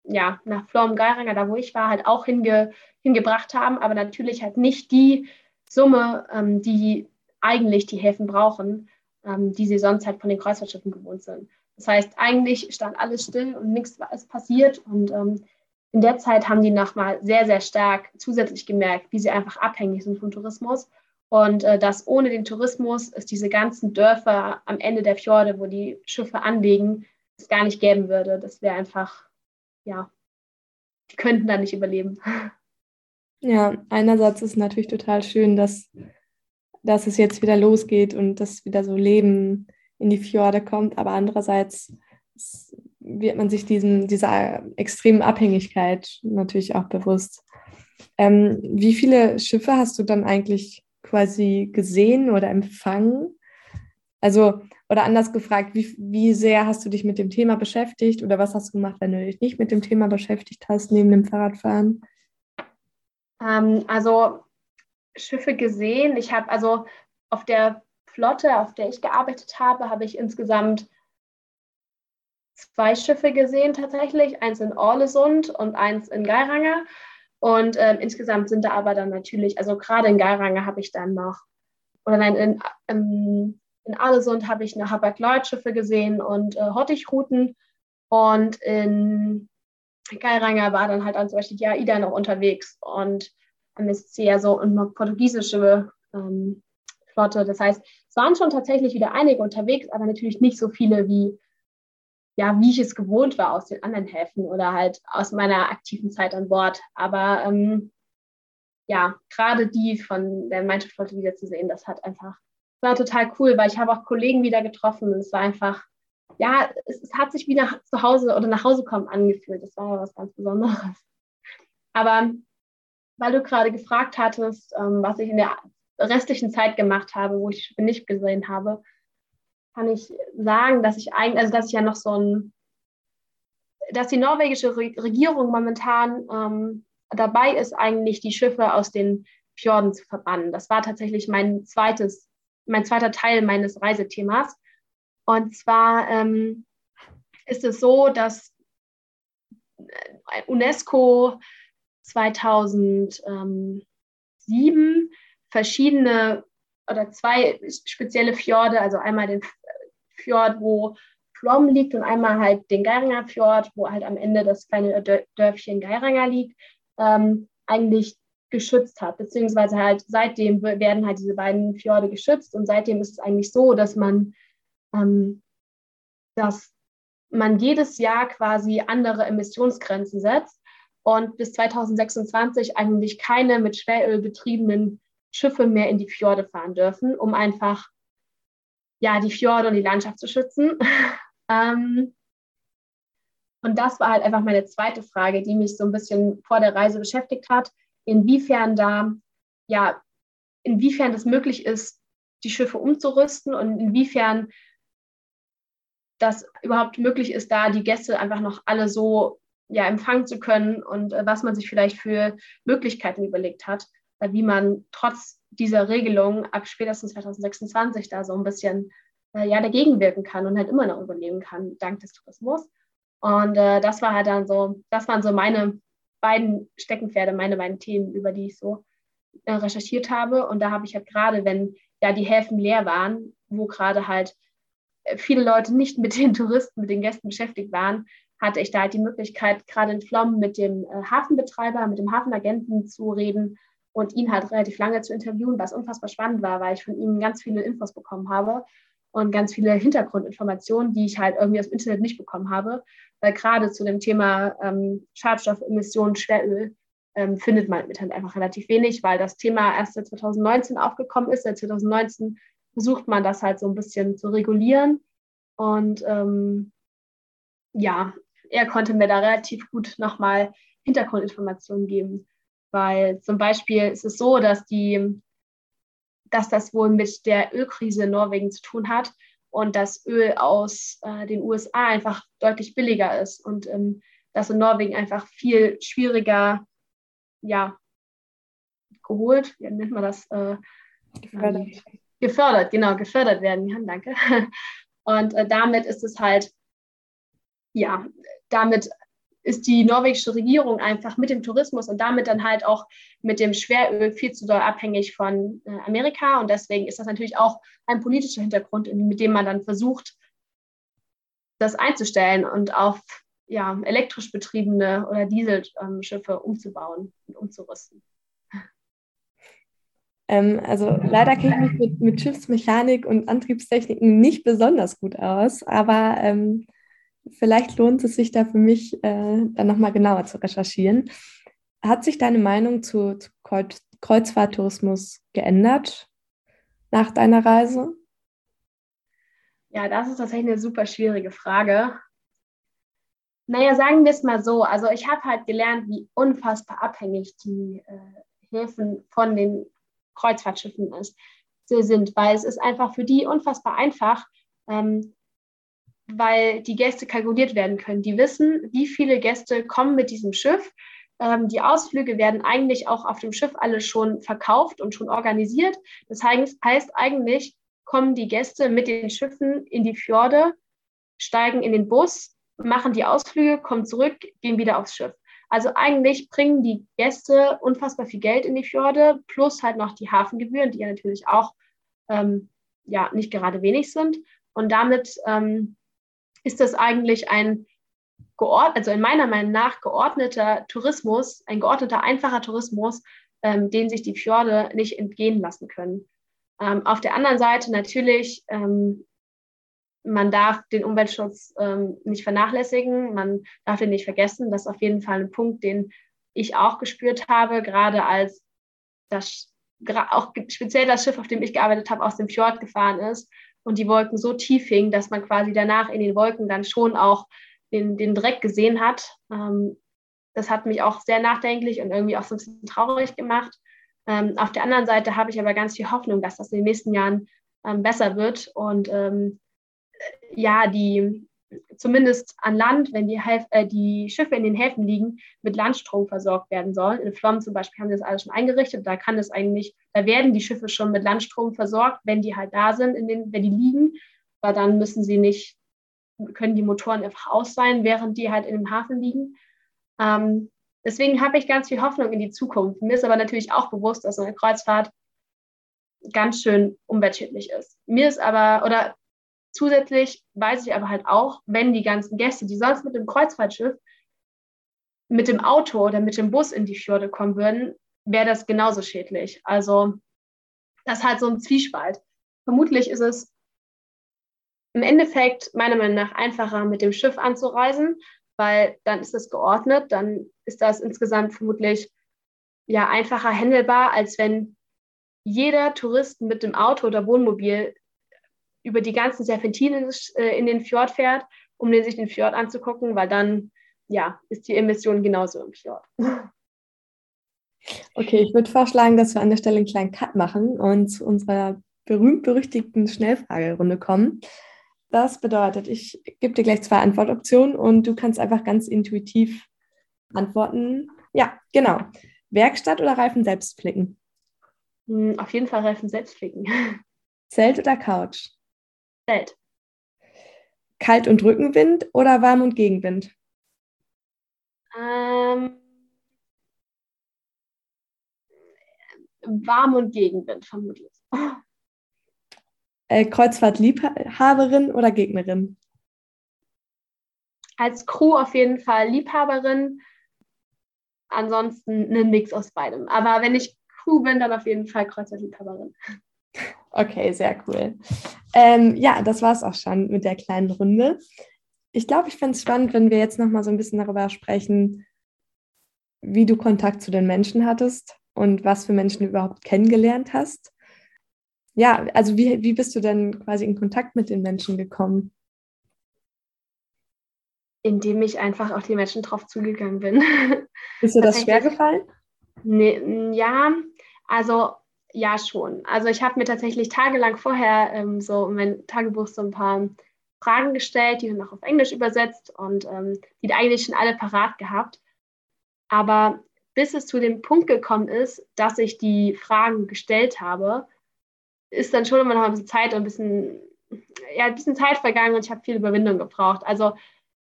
ja, nach Flom Geiranger, da wo ich war, halt auch hinge hingebracht haben, aber natürlich halt nicht die Summe, ähm, die eigentlich die Häfen brauchen, ähm, die sie sonst halt von den Kreuzfahrtschiffen gewohnt sind. Das heißt, eigentlich stand alles still und nichts ist passiert und ähm, in der Zeit haben die nochmal sehr, sehr stark zusätzlich gemerkt, wie sie einfach abhängig sind vom Tourismus. Und äh, dass ohne den Tourismus es diese ganzen Dörfer am Ende der Fjorde, wo die Schiffe anlegen, es gar nicht geben würde. Das wäre einfach, ja, die könnten da nicht überleben. [laughs] Ja, einerseits ist es natürlich total schön, dass, dass es jetzt wieder losgeht und dass wieder so Leben in die Fjorde kommt, aber andererseits wird man sich diesen, dieser extremen Abhängigkeit natürlich auch bewusst. Ähm, wie viele Schiffe hast du dann eigentlich quasi gesehen oder empfangen? Also, oder anders gefragt, wie, wie sehr hast du dich mit dem Thema beschäftigt oder was hast du gemacht, wenn du dich nicht mit dem Thema beschäftigt hast, neben dem Fahrradfahren? Ähm, also, Schiffe gesehen. Ich habe also auf der Flotte, auf der ich gearbeitet habe, habe ich insgesamt zwei Schiffe gesehen tatsächlich, eins in Orlesund und eins in Geiranger. Und äh, insgesamt sind da aber dann natürlich, also gerade in Geiranger habe ich dann noch, oder nein, in, in, in Arlesund habe ich eine Hapag-Lloyd-Schiffe gesehen und äh, Hottichrouten. Und in Geiranger war dann halt zum Beispiel die AIDA noch unterwegs und MSC, also und noch portugiesische ähm, Flotte. Das heißt, es waren schon tatsächlich wieder einige unterwegs, aber natürlich nicht so viele wie ja, wie ich es gewohnt war aus den anderen Häfen oder halt aus meiner aktiven Zeit an Bord. Aber ähm, ja, gerade die von der Mannschaftsflotte wieder zu sehen, das hat einfach, war total cool, weil ich habe auch Kollegen wieder getroffen und es war einfach, ja, es, es hat sich wie nach zu Hause oder nach Hause kommen angefühlt. Das war was ganz Besonderes. Aber weil du gerade gefragt hattest, ähm, was ich in der restlichen Zeit gemacht habe, wo ich nicht gesehen habe, kann ich sagen, dass ich eigentlich, also dass ich ja noch so ein, dass die norwegische Regierung momentan ähm, dabei ist, eigentlich die Schiffe aus den Fjorden zu verbannen. Das war tatsächlich mein zweites, mein zweiter Teil meines Reisethemas. Und zwar ähm, ist es so, dass äh, UNESCO 2007 verschiedene oder zwei spezielle Fjorde, also einmal den Fjord, wo Flom liegt und einmal halt den Geiranger Fjord, wo halt am Ende das kleine Dörfchen Geiranger liegt, ähm, eigentlich geschützt hat. Beziehungsweise halt seitdem werden halt diese beiden Fjorde geschützt und seitdem ist es eigentlich so, dass man, ähm, dass man jedes Jahr quasi andere Emissionsgrenzen setzt und bis 2026 eigentlich keine mit Schweröl betriebenen Schiffe mehr in die Fjorde fahren dürfen, um einfach ja, die Fjorde und die Landschaft zu schützen. [laughs] ähm, und das war halt einfach meine zweite Frage, die mich so ein bisschen vor der Reise beschäftigt hat, inwiefern da, ja, inwiefern das möglich ist, die Schiffe umzurüsten und inwiefern das überhaupt möglich ist, da die Gäste einfach noch alle so ja, empfangen zu können und äh, was man sich vielleicht für Möglichkeiten überlegt hat, äh, wie man trotz dieser Regelung ab spätestens 2026 da so ein bisschen äh, ja, dagegen wirken kann und halt immer noch überleben kann, dank des Tourismus. Und äh, das war halt dann so, das waren so meine beiden Steckenpferde, meine beiden Themen, über die ich so äh, recherchiert habe. Und da habe ich halt gerade, wenn ja die Häfen leer waren, wo gerade halt äh, viele Leute nicht mit den Touristen, mit den Gästen beschäftigt waren, hatte ich da halt die Möglichkeit, gerade in Flom mit dem äh, Hafenbetreiber, mit dem Hafenagenten zu reden und ihn halt relativ lange zu interviewen, was unfassbar spannend war, weil ich von ihm ganz viele Infos bekommen habe und ganz viele Hintergrundinformationen, die ich halt irgendwie aus dem Internet nicht bekommen habe. Weil gerade zu dem Thema ähm, Schadstoffemissionen, Schweröl, ähm, findet man mit halt einfach relativ wenig, weil das Thema erst seit 2019 aufgekommen ist. Seit 2019 versucht man das halt so ein bisschen zu regulieren. Und ähm, ja, er konnte mir da relativ gut nochmal Hintergrundinformationen geben. Weil zum Beispiel ist es so, dass die, dass das wohl mit der Ölkrise in Norwegen zu tun hat und das Öl aus äh, den USA einfach deutlich billiger ist und ähm, dass in Norwegen einfach viel schwieriger, ja, geholt, wie nennt man das? Äh, gefördert. Ähm, gefördert, genau, gefördert werden. Ja, danke. [laughs] Und äh, damit ist es halt, ja, damit ist die norwegische Regierung einfach mit dem Tourismus und damit dann halt auch mit dem Schweröl viel zu doll abhängig von äh, Amerika. Und deswegen ist das natürlich auch ein politischer Hintergrund, mit dem man dann versucht, das einzustellen und auf ja, elektrisch betriebene oder Dieselschiffe umzubauen und umzurüsten. Ähm, also leider kenne ich mich mit, mit, Schiffsmechanik und Antriebstechniken nicht besonders gut aus, aber ähm, vielleicht lohnt es sich da für mich, äh, dann nochmal genauer zu recherchieren. Hat sich deine Meinung zu, zu Kreuzfahrttourismus geändert nach deiner Reise? Ja, das ist tatsächlich eine super schwierige Frage. Naja, sagen wir es mal so. Also ich habe halt gelernt, wie unfassbar abhängig die äh, Häfen von den Kreuzfahrtschiffen ist, sind, weil es ist einfach für die unfassbar einfach, ähm, weil die Gäste kalkuliert werden können. Die wissen, wie viele Gäste kommen mit diesem Schiff. ähm, die Ausflüge werden eigentlich auch auf dem Schiff alle schon verkauft und schon organisiert. Das heißt, heißt eigentlich, kommen die Gäste mit den Schiffen in die Fjorde, steigen in den Bus, machen die Ausflüge, kommen zurück, gehen wieder aufs Schiff. Also eigentlich bringen die Gäste unfassbar viel Geld in die Fjorde, plus halt noch die Hafengebühren, die ja natürlich auch ähm, ja, nicht gerade wenig sind. Und damit ähm, ist das eigentlich ein geordnet, also in meiner Meinung nach geordneter Tourismus, ein geordneter, einfacher Tourismus, ähm, den sich die Fjorde nicht entgehen lassen können. Ähm, auf der anderen Seite natürlich, ähm, man darf den Umweltschutz ähm, nicht vernachlässigen, man darf ihn nicht vergessen. Das ist auf jeden Fall ein Punkt, den ich auch gespürt habe, gerade als das, auch speziell das Schiff, auf dem ich gearbeitet habe, aus dem Fjord gefahren ist und die Wolken so tief hingen, dass man quasi danach in den Wolken dann schon auch den, den Dreck gesehen hat. Ähm, das hat mich auch sehr nachdenklich und irgendwie auch so ein bisschen traurig gemacht. Ähm, auf der anderen Seite habe ich aber ganz viel Hoffnung, dass das in den nächsten Jahren ähm, besser wird und ähm, ja, die zumindest an Land, wenn die, äh, die, Schiffe in den Häfen liegen, mit Landstrom versorgt werden sollen. In Flom zum Beispiel haben sie das alles schon eingerichtet. Da kann es eigentlich, da werden die Schiffe schon mit Landstrom versorgt, wenn die halt da sind, in den, wenn die liegen. Aber dann müssen sie nicht, können die Motoren einfach aus sein, während die halt in dem Hafen liegen. Ähm, Deswegen habe ich ganz viel Hoffnung in die Zukunft. Mir ist aber natürlich auch bewusst, dass eine Kreuzfahrt ganz schön umweltschädlich ist. Mir ist aber, oder zusätzlich weiß ich aber halt auch, wenn die ganzen Gäste, die sonst mit dem Kreuzfahrtschiff, mit dem Auto oder mit dem Bus in die Fjorde kommen würden, wäre das genauso schädlich. Also das ist halt so ein Zwiespalt. Vermutlich ist es im Endeffekt meiner Meinung nach einfacher, mit dem Schiff anzureisen, weil dann ist es geordnet, dann ist das insgesamt vermutlich ja einfacher handelbar, als wenn jeder Tourist mit dem Auto oder Wohnmobil über die ganzen Serpentinen äh, in den Fjord fährt, um sich den Fjord anzugucken, weil dann ja, ist die Emission genauso im Fjord. [laughs] Okay, ich würde vorschlagen, dass wir an der Stelle einen kleinen Cut machen und zu unserer berühmt-berüchtigten Schnellfragerunde kommen. Das bedeutet, ich gebe dir gleich zwei Antwortoptionen und du kannst einfach ganz intuitiv antworten. Ja, genau. Werkstatt oder Reifen selbst flicken? Hm, auf jeden Fall Reifen selbst flicken. [laughs] Zelt oder Couch? Zelt. Kalt- und Rückenwind oder Warm- und Gegenwind? Ähm, warm und Gegenwind vermutlich. Äh, Kreuzfahrt-Liebhaberin oder Gegnerin? Als Crew auf jeden Fall Liebhaberin. Ansonsten ein Mix aus beidem. Aber wenn ich Crew bin, dann auf jeden Fall Kreuzfahrt-Liebhaberin. Okay, sehr cool. Ähm, ja, das war es auch schon mit der kleinen Runde. Ich glaube, ich fände es spannend, wenn wir jetzt nochmal so ein bisschen darüber sprechen, wie du Kontakt zu den Menschen hattest und was für Menschen du überhaupt kennengelernt hast ja, also wie, wie bist du denn quasi in Kontakt mit den Menschen gekommen? Indem ich einfach auf die Menschen drauf zugegangen bin. [laughs] Ist dir das schwer gefallen? Nee, ja, also ja schon. Also ich habe mir tatsächlich tagelang vorher ähm, so in mein Tagebuch so ein paar Fragen gestellt, die dann auch auf Englisch übersetzt und ähm, die eigentlich schon alle parat gehabt. Aber bis es zu dem Punkt gekommen ist, dass ich die Fragen gestellt habe, ist dann schon immer noch ein bisschen Zeit und ein bisschen, ja, ein bisschen Zeit vergangen und ich habe viel Überwindung gebraucht. Also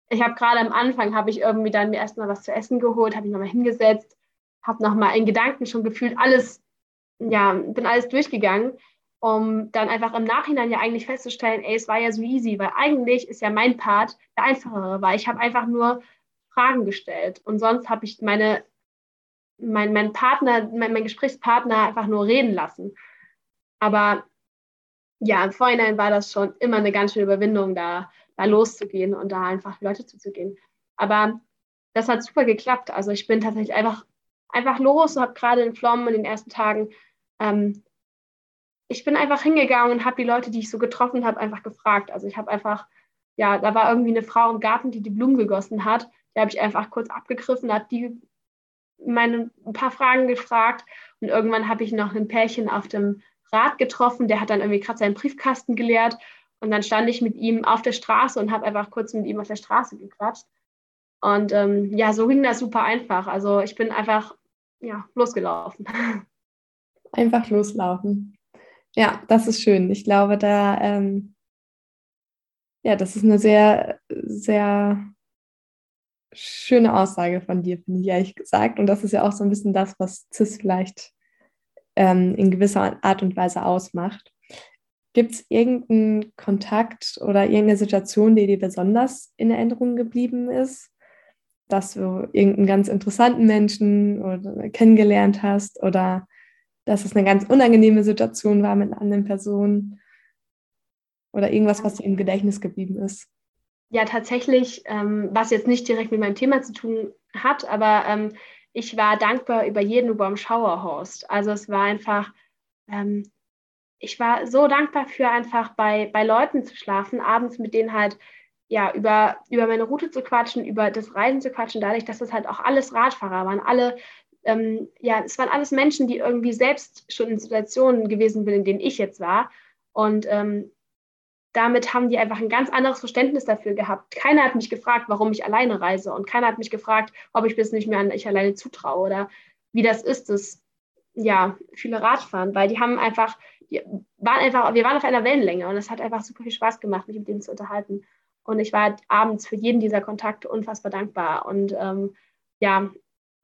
ich habe gerade am Anfang, habe ich irgendwie dann mir erstmal was zu essen geholt, habe mich nochmal hingesetzt, habe nochmal in Gedanken schon gefühlt alles, ja, bin alles durchgegangen, um dann einfach im Nachhinein ja eigentlich festzustellen, ey, es war ja so easy, weil eigentlich ist ja mein Part der einfachere, weil ich habe einfach nur Fragen gestellt und sonst habe ich meine, mein, mein Partner, mein, mein Gesprächspartner einfach nur reden lassen. Aber ja, im Vorhinein war das schon immer eine ganz schöne Überwindung, da, da loszugehen und da einfach Leute zuzugehen. Aber das hat super geklappt. Also ich bin tatsächlich einfach, einfach los, habe gerade in Flommen in den ersten Tagen, ähm, ich bin einfach hingegangen und habe die Leute, die ich so getroffen habe, einfach gefragt. Also ich habe einfach, ja, da war irgendwie eine Frau im Garten, die die Blumen gegossen hat. Die habe ich einfach kurz abgegriffen, hat die meine ein paar Fragen gefragt und irgendwann habe ich noch ein Pärchen auf dem Rat getroffen, der hat dann irgendwie gerade seinen Briefkasten geleert und dann stand ich mit ihm auf der Straße und habe einfach kurz mit ihm auf der Straße gequatscht. Und ähm, ja, so ging das super einfach. Also ich bin einfach ja, losgelaufen. [laughs] Einfach loslaufen. Ja, das ist schön. Ich glaube, da, ähm, ja, das ist eine sehr, sehr schöne Aussage von dir, finde ich ehrlich gesagt. Und das ist ja auch so ein bisschen das, was CIS vielleicht ähm, in gewisser Art und Weise ausmacht. Gibt es irgendeinen Kontakt oder irgendeine Situation, die dir besonders in Erinnerung geblieben ist? Dass du irgendeinen ganz interessanten Menschen oder kennengelernt hast oder dass es eine ganz unangenehme Situation war mit einer anderen Person oder irgendwas, was dir im Gedächtnis geblieben ist? Ja, tatsächlich, ähm, was jetzt nicht direkt mit meinem Thema zu tun hat, aber ähm, ich war dankbar über jeden Uberm Schauerhorst. Also es war einfach, ähm, ich war so dankbar für einfach bei, bei Leuten zu schlafen, abends mit denen halt ja über, über meine Route zu quatschen, über das Reisen zu quatschen, dadurch, dass das halt auch alles Radfahrer waren, alle, ähm, ja, es waren alles Menschen, die irgendwie selbst schon in Situationen gewesen sind, in denen ich jetzt war. Und ähm, damit haben die einfach ein ganz anderes Verständnis dafür gehabt. Keiner hat mich gefragt, warum ich alleine reise und keiner hat mich gefragt, ob ich bis nicht mehr an ich alleine zutraue oder wie das ist, dass ja viele Radfahren, weil die haben einfach, die waren einfach, wir waren auf einer Wellenlänge und es hat einfach super viel Spaß gemacht, mich mit denen zu unterhalten. Und ich war abends für jeden dieser Kontakte unfassbar dankbar und ähm, ja,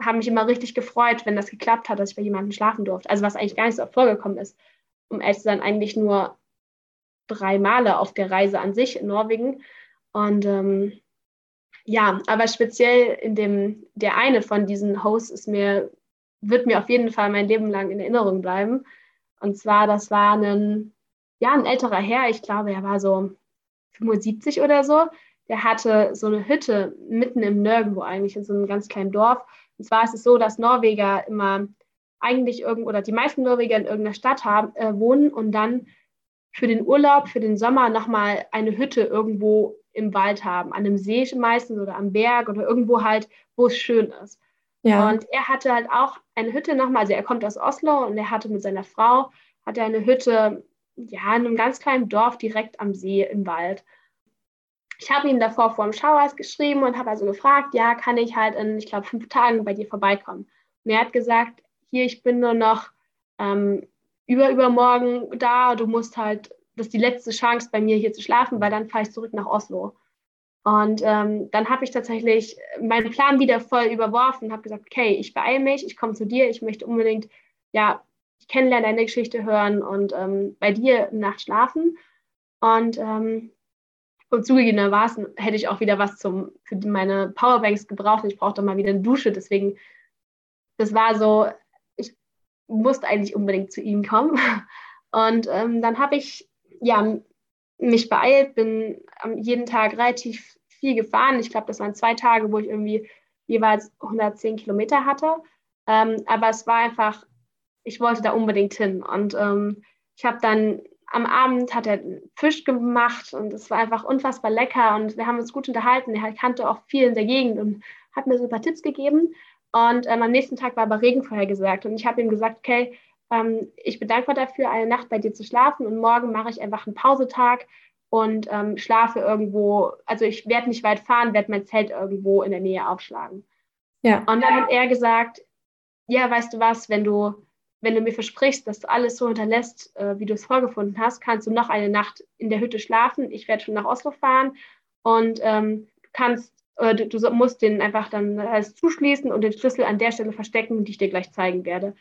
habe mich immer richtig gefreut, wenn das geklappt hat, dass ich bei jemandem schlafen durfte. Also was eigentlich gar nicht so oft vorgekommen ist. Um ehrlich zu sein, eigentlich nur drei Male auf der Reise an sich in Norwegen. Und ähm, ja, aber speziell in dem, der eine von diesen Hosts ist mir, wird mir auf jeden Fall mein Leben lang in Erinnerung bleiben. Und zwar, das war ein, ja, ein älterer Herr, ich glaube, er war so 75 oder so. Der hatte so eine Hütte mitten im Nirgendwo eigentlich, in so einem ganz kleinen Dorf. Und zwar ist es so, dass Norweger immer eigentlich irgendwo, oder die meisten Norweger in irgendeiner Stadt haben, äh, wohnen und dann für den Urlaub, für den Sommer nochmal eine Hütte irgendwo im Wald haben, an einem See meistens oder am Berg oder irgendwo halt, wo es schön ist. Ja. Und er hatte halt auch eine Hütte nochmal, also er kommt aus Oslo und er hatte mit seiner Frau, hatte eine Hütte, ja, in einem ganz kleinen Dorf direkt am See im Wald. Ich habe ihm davor vor dem Schauers geschrieben und habe also gefragt, ja, kann ich halt in, ich glaube, fünf Tagen bei dir vorbeikommen? Und er hat gesagt, hier, ich bin nur noch ähm, über übermorgen da, du musst halt, das ist die letzte Chance bei mir hier zu schlafen, weil dann fahre ich zurück nach Oslo. Und ähm, dann habe ich tatsächlich meinen Plan wieder voll überworfen habe gesagt, okay, ich beeile mich, ich komme zu dir, ich möchte unbedingt, ja, ich kennenlernen, deine Geschichte hören und ähm, bei dir Nacht schlafen. Und, ähm, und zugegebenermaßen hätte ich auch wieder was zum, für meine Powerbanks gebraucht. Ich brauchte mal wieder eine Dusche, deswegen, das war so, musste eigentlich unbedingt zu ihm kommen. [laughs] Und ähm, dann habe ich ja, mich beeilt, bin jeden Tag relativ viel gefahren. Ich glaube, das waren zwei Tage, wo ich irgendwie jeweils 110 Kilometer hatte. Ähm, aber es war einfach, ich wollte da unbedingt hin. Und ähm, ich habe dann am Abend hat er Fisch gemacht und es war einfach unfassbar lecker und wir haben uns gut unterhalten. Er kannte auch viel in der Gegend und hat mir so ein paar Tipps gegeben. Und ähm, am nächsten Tag war aber Regen vorhergesagt. Und ich habe ihm gesagt, okay, ähm, ich bin dankbar dafür, eine Nacht bei dir zu schlafen. Und morgen mache ich einfach einen Pausetag und ähm, schlafe irgendwo. Also ich werde nicht weit fahren, werde mein Zelt irgendwo in der Nähe aufschlagen. Ja. Und dann hat er gesagt, ja, weißt du was, wenn du, wenn du mir versprichst, dass du alles so hinterlässt, äh, wie du es vorgefunden hast, kannst du noch eine Nacht in der Hütte schlafen. Ich werde schon nach Oslo fahren und ähm, du kannst oder du, du, musst den einfach dann alles zuschließen und den Schlüssel an der Stelle verstecken, die ich dir gleich zeigen werde.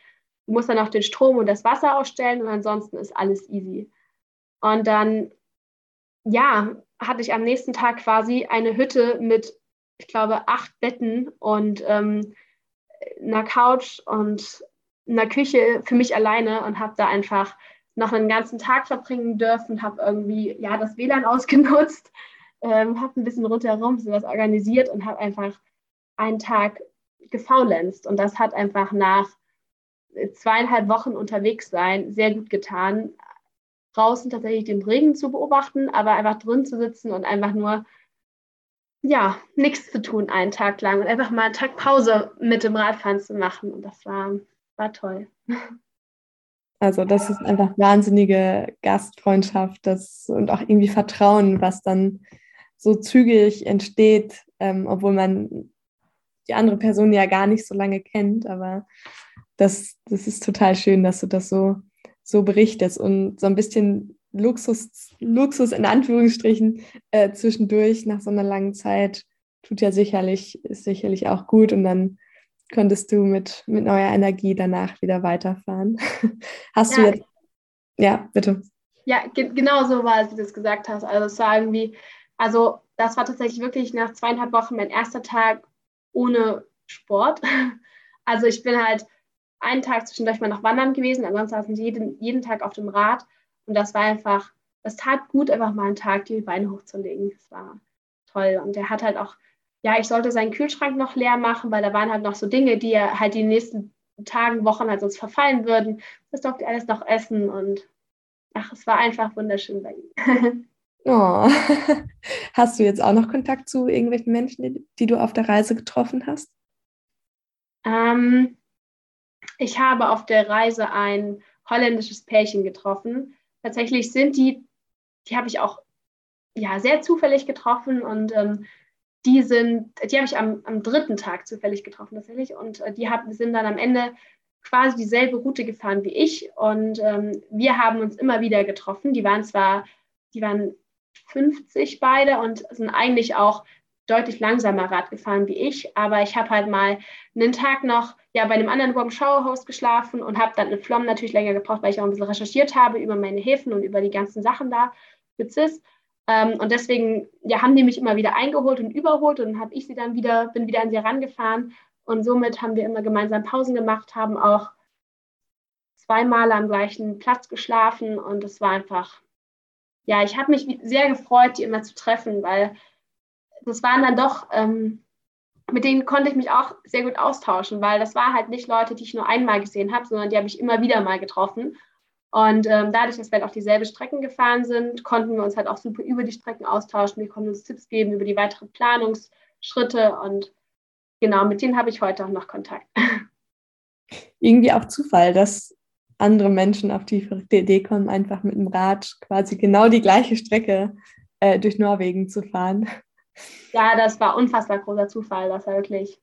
Du musst dann auch den Strom und das Wasser ausstellen und ansonsten ist alles easy. Und dann, ja, hatte ich am nächsten Tag quasi eine Hütte mit, ich glaube, acht Betten und ähm, einer Couch und einer Küche für mich alleine und habe da einfach noch einen ganzen Tag verbringen dürfen, habe irgendwie ja das WLAN [laughs] ausgenutzt ähm, habe ein bisschen rundherum sowas organisiert und habe einfach einen Tag gefaulenzt. Und das hat einfach nach zweieinhalb Wochen unterwegs sein sehr gut getan, draußen tatsächlich den Regen zu beobachten, aber einfach drin zu sitzen und einfach nur ja, nichts zu tun einen Tag lang und einfach mal einen Tag Pause mit dem Radfahren zu machen. Und das war, war toll. Also das ist einfach wahnsinnige Gastfreundschaft das, und auch irgendwie Vertrauen, was dann so zügig entsteht, ähm, obwohl man die andere Person ja gar nicht so lange kennt. Aber das, das ist total schön, dass du das so, so berichtest und so ein bisschen Luxus, Luxus in Anführungsstrichen äh, zwischendurch nach so einer langen Zeit tut ja sicherlich, ist sicherlich auch gut und dann könntest du mit, mit neuer Energie danach wieder weiterfahren. [laughs] Hast ja. du jetzt, ja, bitte. Ja, ge genau so war es, wie du es gesagt hast. Also es war irgendwie, also das war tatsächlich wirklich nach zweieinhalb Wochen mein erster Tag ohne Sport. [laughs] Also ich bin halt einen Tag zwischendurch mal noch wandern gewesen, ansonsten saß ich jeden, jeden Tag auf dem Rad und das war einfach, das tat gut, einfach mal einen Tag die Beine hochzulegen. Das war toll. Und er hat halt auch, ja, ich sollte seinen Kühlschrank noch leer machen, weil da waren halt noch so Dinge, die er halt die nächsten Tagen, Wochen halt sonst verfallen würden. Das durfte alles noch essen und ach, es war einfach wunderschön bei ihm. [laughs] Oh. [laughs] Hast du jetzt auch noch Kontakt zu irgendwelchen Menschen, die du auf der Reise getroffen hast? Ähm, ich habe auf der Reise ein holländisches Pärchen getroffen. Tatsächlich sind die, die habe ich auch ja, sehr zufällig getroffen und ähm, die sind, die habe ich am, am dritten Tag zufällig getroffen tatsächlich und äh, die haben, sind dann am Ende quasi dieselbe Route gefahren wie ich und ähm, wir haben uns immer wieder getroffen. Die waren zwar, die waren 50 beide und sind eigentlich auch deutlich langsamer Rad gefahren wie ich, aber ich habe halt mal einen Tag noch ja, bei einem anderen Warm Shower Host geschlafen und habe dann eine Flom natürlich länger gebraucht, weil ich auch ein bisschen recherchiert habe über meine Häfen und über die ganzen Sachen da für CIS. Ähm, und deswegen ja, haben die mich immer wieder eingeholt und überholt und habe ich sie dann wieder, bin wieder an sie herangefahren und somit haben wir immer gemeinsam Pausen gemacht, haben auch zweimal am gleichen Platz geschlafen und es war einfach, ja, ich habe mich sehr gefreut, die immer zu treffen, weil das waren dann doch, ähm, mit denen konnte ich mich auch sehr gut austauschen, weil das war halt nicht Leute, die ich nur einmal gesehen habe, sondern die habe ich immer wieder mal getroffen. Und ähm, dadurch, dass wir halt auch dieselbe Strecken gefahren sind, konnten wir uns halt auch super über die Strecken austauschen. Wir konnten uns Tipps geben über die weiteren Planungsschritte und genau, mit denen habe ich heute auch noch Kontakt. [laughs] Irgendwie auch Zufall, dass andere Menschen auf die Idee kommen, einfach mit dem Rad quasi genau die gleiche Strecke äh, durch Norwegen zu fahren. Ja, das war unfassbar großer Zufall, das war wirklich.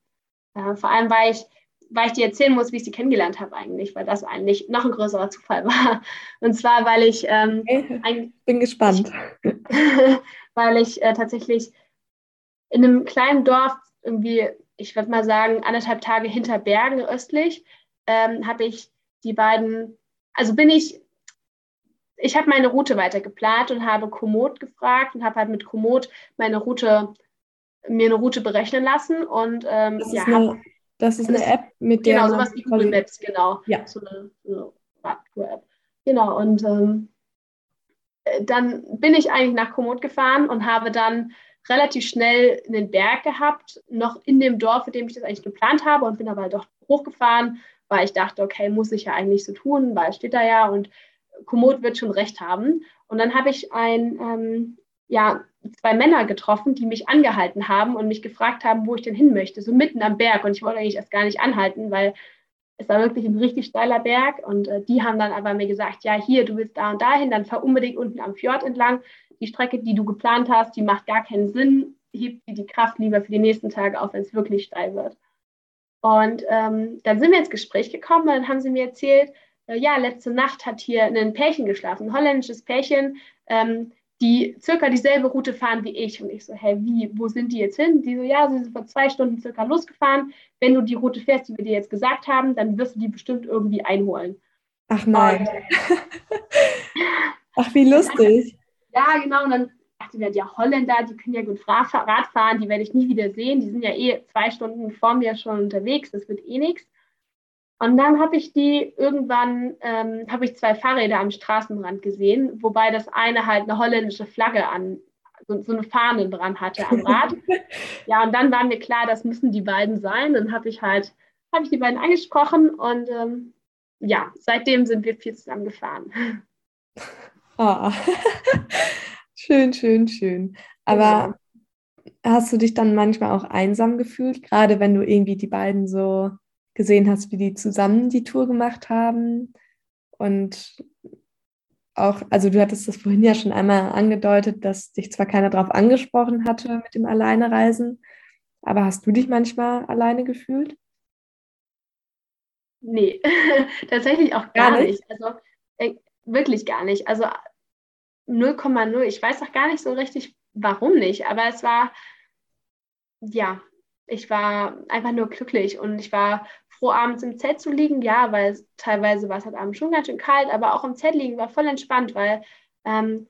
Äh, vor allem, weil ich weil ich dir erzählen muss, wie ich sie kennengelernt habe eigentlich, weil das eigentlich noch ein größerer Zufall war. Und zwar, weil ich ähm, okay. ein, bin gespannt, ich, [laughs] weil ich äh, tatsächlich in einem kleinen Dorf irgendwie, ich würde mal sagen, anderthalb Tage hinter Bergen östlich, ähm, habe ich die beiden, also bin ich, ich habe meine Route weiter geplant und habe Komoot gefragt und habe halt mit Komoot meine Route mir eine Route berechnen lassen und ähm, ja, habe das ist eine App, mit der. Genau, sowas wie Google Maps, genau. Ja. So eine, so eine App. Genau, und ähm, äh, dann bin ich eigentlich nach Komoot gefahren und habe dann relativ schnell einen Berg gehabt, noch in dem Dorf, in dem ich das eigentlich geplant habe und bin aber halt doch hochgefahren, weil ich dachte, okay, muss ich ja eigentlich so tun, weil steht da ja und Komoot wird schon recht haben. Und dann habe ich ein ähm, ja, zwei Männer getroffen, die mich angehalten haben und mich gefragt haben, wo ich denn hin möchte, so mitten am Berg. Und ich wollte eigentlich erst gar nicht anhalten, weil es war wirklich ein richtig steiler Berg. Und äh, die haben dann aber mir gesagt, ja, hier, du willst da und dahin, dann fahr unbedingt unten am Fjord entlang. Die Strecke, die du geplant hast, die macht gar keinen Sinn. Heb dir die Kraft lieber für die nächsten Tage auf, wenn es wirklich steil wird. Und ähm, dann sind wir ins Gespräch gekommen und dann haben sie mir erzählt, äh, ja, letzte Nacht hat hier ein Pärchen geschlafen, ein holländisches Pärchen. Ähm, die circa dieselbe Route fahren wie ich. Und ich so, hä, wie, wo sind die jetzt hin? Die so, ja, sie sind vor zwei Stunden circa losgefahren. Wenn du die Route fährst, die wir dir jetzt gesagt haben, dann wirst du die bestimmt irgendwie einholen. Ach nein. [laughs] Ach, wie lustig. Ja, genau. Und dann dachte ich mir, ja, Holländer, die können ja gut Rad fahren, die werde ich nie wieder sehen. Die sind ja eh zwei Stunden vor mir schon unterwegs, das wird eh nichts. Und dann habe ich die irgendwann, ähm, habe ich zwei Fahrräder am Straßenrand gesehen, wobei das eine halt eine holländische Flagge an, so, so eine Fahne dran hatte am Rad. [laughs] ja, und dann war mir klar, das müssen die beiden sein. Dann habe ich halt, habe ich die beiden angesprochen und ähm, ja, seitdem sind wir viel zusammen gefahren. Oh. Schön, schön, schön. Aber ja. hast du dich dann manchmal auch einsam gefühlt, gerade wenn du irgendwie die beiden so gesehen hast, wie die zusammen die Tour gemacht haben und auch, also du hattest das vorhin ja schon einmal angedeutet, dass dich zwar keiner darauf angesprochen hatte mit dem Alleinereisen, aber hast du dich manchmal alleine gefühlt? Nee, [laughs] tatsächlich auch gar, gar nicht. nicht. Also äh, wirklich gar nicht. Also 0,0. Ich weiß auch gar nicht so richtig, warum nicht. Aber es war, ja, ich war einfach nur glücklich und ich war froh, abends im Zelt zu liegen. Ja, weil teilweise war es halt abends schon ganz schön kalt, aber auch im Zelt liegen war voll entspannt, weil ähm,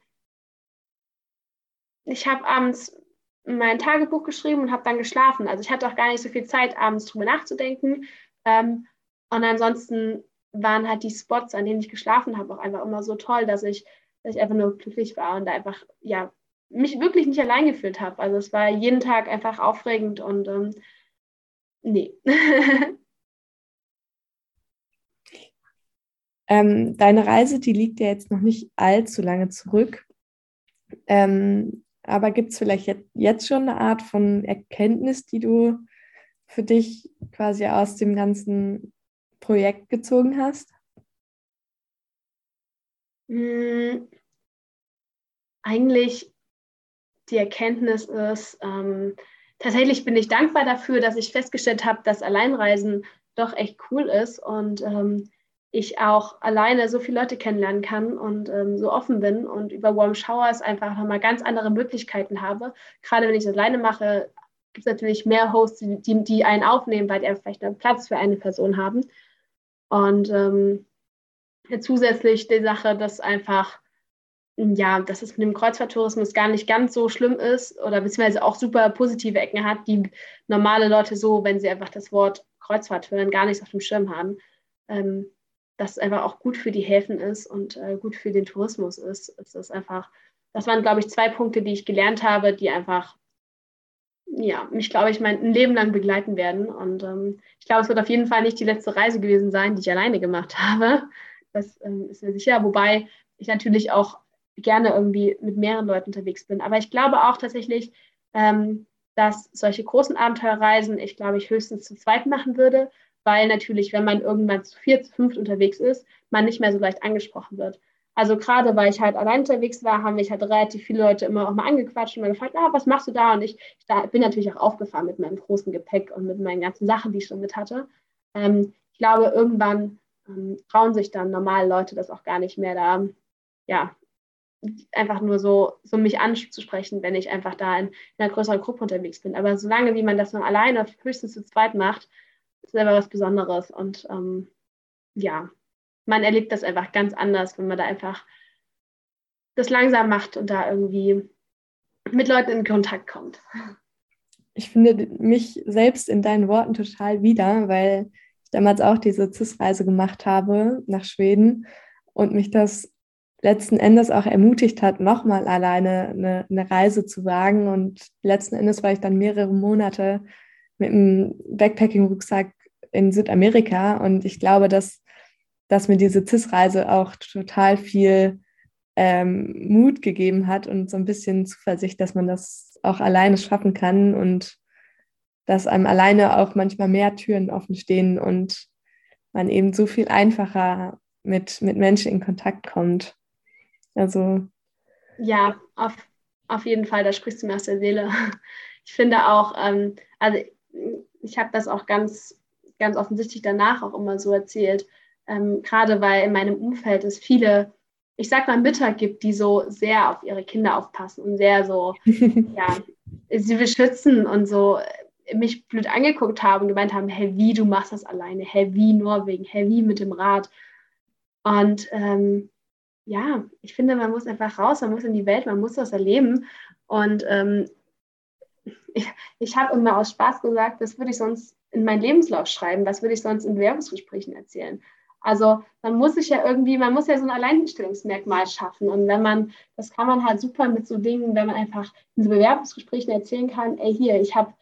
ich habe abends mein Tagebuch geschrieben und habe dann geschlafen. Also ich hatte auch gar nicht so viel Zeit, abends drüber nachzudenken. Ähm, und ansonsten waren halt die Spots, an denen ich geschlafen habe, auch einfach immer so toll, dass ich, dass ich einfach nur glücklich war und einfach, ja, mich wirklich nicht allein gefühlt habe. Also es war jeden Tag einfach aufregend und ähm, nee. [laughs] ähm, deine Reise, die liegt ja jetzt noch nicht allzu lange zurück. Ähm, aber gibt es vielleicht jetzt schon eine Art von Erkenntnis, die du für dich quasi aus dem ganzen Projekt gezogen hast? Hm, eigentlich die Erkenntnis ist, ähm, tatsächlich bin ich dankbar dafür, dass ich festgestellt habe, dass Alleinreisen doch echt cool ist und ähm, ich auch alleine so viele Leute kennenlernen kann und ähm, so offen bin und über Warm Showers einfach nochmal ganz andere Möglichkeiten habe. Gerade wenn ich es alleine mache, gibt es natürlich mehr Hosts, die, die einen aufnehmen, weil die vielleicht einen Platz für eine Person haben. Und ähm, zusätzlich die Sache, dass einfach, ja, dass es mit dem Kreuzfahrttourismus gar nicht ganz so schlimm ist oder beziehungsweise auch super positive Ecken hat, die normale Leute so, wenn sie einfach das Wort Kreuzfahrt hören, gar nichts auf dem Schirm haben. Ähm, dass es einfach auch gut für die Häfen ist und äh, gut für den Tourismus ist. Es ist einfach, das waren, glaube ich, zwei Punkte, die ich gelernt habe, die einfach ja, mich, glaube ich, mein Leben lang begleiten werden. Und ähm, ich glaube, es wird auf jeden Fall nicht die letzte Reise gewesen sein, die ich alleine gemacht [laughs] habe. Das ähm, ist mir sicher. Wobei ich natürlich auch gerne irgendwie mit mehreren Leuten unterwegs bin. Aber ich glaube auch tatsächlich, ähm, dass solche großen Abenteuerreisen ich, glaube ich, höchstens zu zweit machen würde, weil natürlich, wenn man irgendwann zu vier, zu fünft unterwegs ist, man nicht mehr so leicht angesprochen wird. Also gerade weil ich halt allein unterwegs war, haben mich halt relativ viele Leute immer auch mal angequatscht und mal gefragt, ah, was machst du da? Und ich, ich da, bin natürlich auch aufgefahren mit meinem großen Gepäck und mit meinen ganzen Sachen, die ich schon mit hatte. Ähm, ich glaube, irgendwann ähm, trauen sich dann normale Leute das auch gar nicht mehr da, ja, einfach nur so, so mich anzusprechen, wenn ich einfach da in, in einer größeren Gruppe unterwegs bin. Aber solange wie man das nur alleine höchstens zu zweit macht, ist selber was Besonderes. Und ähm, ja, man erlebt das einfach ganz anders, wenn man da einfach das langsam macht und da irgendwie mit Leuten in Kontakt kommt. Ich finde mich selbst in deinen Worten total wieder, weil damals auch diese CIS-Reise gemacht habe nach Schweden und mich das letzten Endes auch ermutigt hat, nochmal alleine eine, eine, Reise zu wagen. Und letzten Endes war ich dann mehrere Monate mit einem Backpacking-Rucksack in Südamerika. Und ich glaube, dass dass mir diese CIS-Reise auch total viel ähm, Mut gegeben hat und so ein bisschen Zuversicht, dass man das auch alleine schaffen kann und dass einem alleine auch manchmal mehr Türen offen stehen und man eben so viel einfacher mit, mit Menschen in Kontakt kommt. Also. Ja, auf, auf jeden Fall, da sprichst du mir aus der Seele. [laughs] Ich finde auch, ähm, also ich habe das auch ganz, ganz offensichtlich danach auch immer so erzählt, ähm, gerade weil in meinem Umfeld es viele, ich sag mal, Mütter gibt, die so sehr auf ihre Kinder aufpassen und sehr so, [laughs] ja, sie beschützen und so mich blöd angeguckt haben und gemeint haben, hey, wie, du machst das alleine, hey, wie Norwegen, hey, wie mit dem Rad. Und ähm, ja, ich finde, man muss einfach raus, man muss in die Welt, man muss das erleben. Und ähm, ich, ich habe immer aus Spaß gesagt, das würde ich sonst in meinen Lebenslauf schreiben, was würde ich sonst in Bewerbungsgesprächen erzählen. Also man muss sich ja irgendwie, man muss ja so ein Alleinstellungsmerkmal schaffen. Und wenn man, das kann man halt super mit so Dingen, wenn man einfach in so Bewerbungsgesprächen erzählen kann, ey hier, ich habe,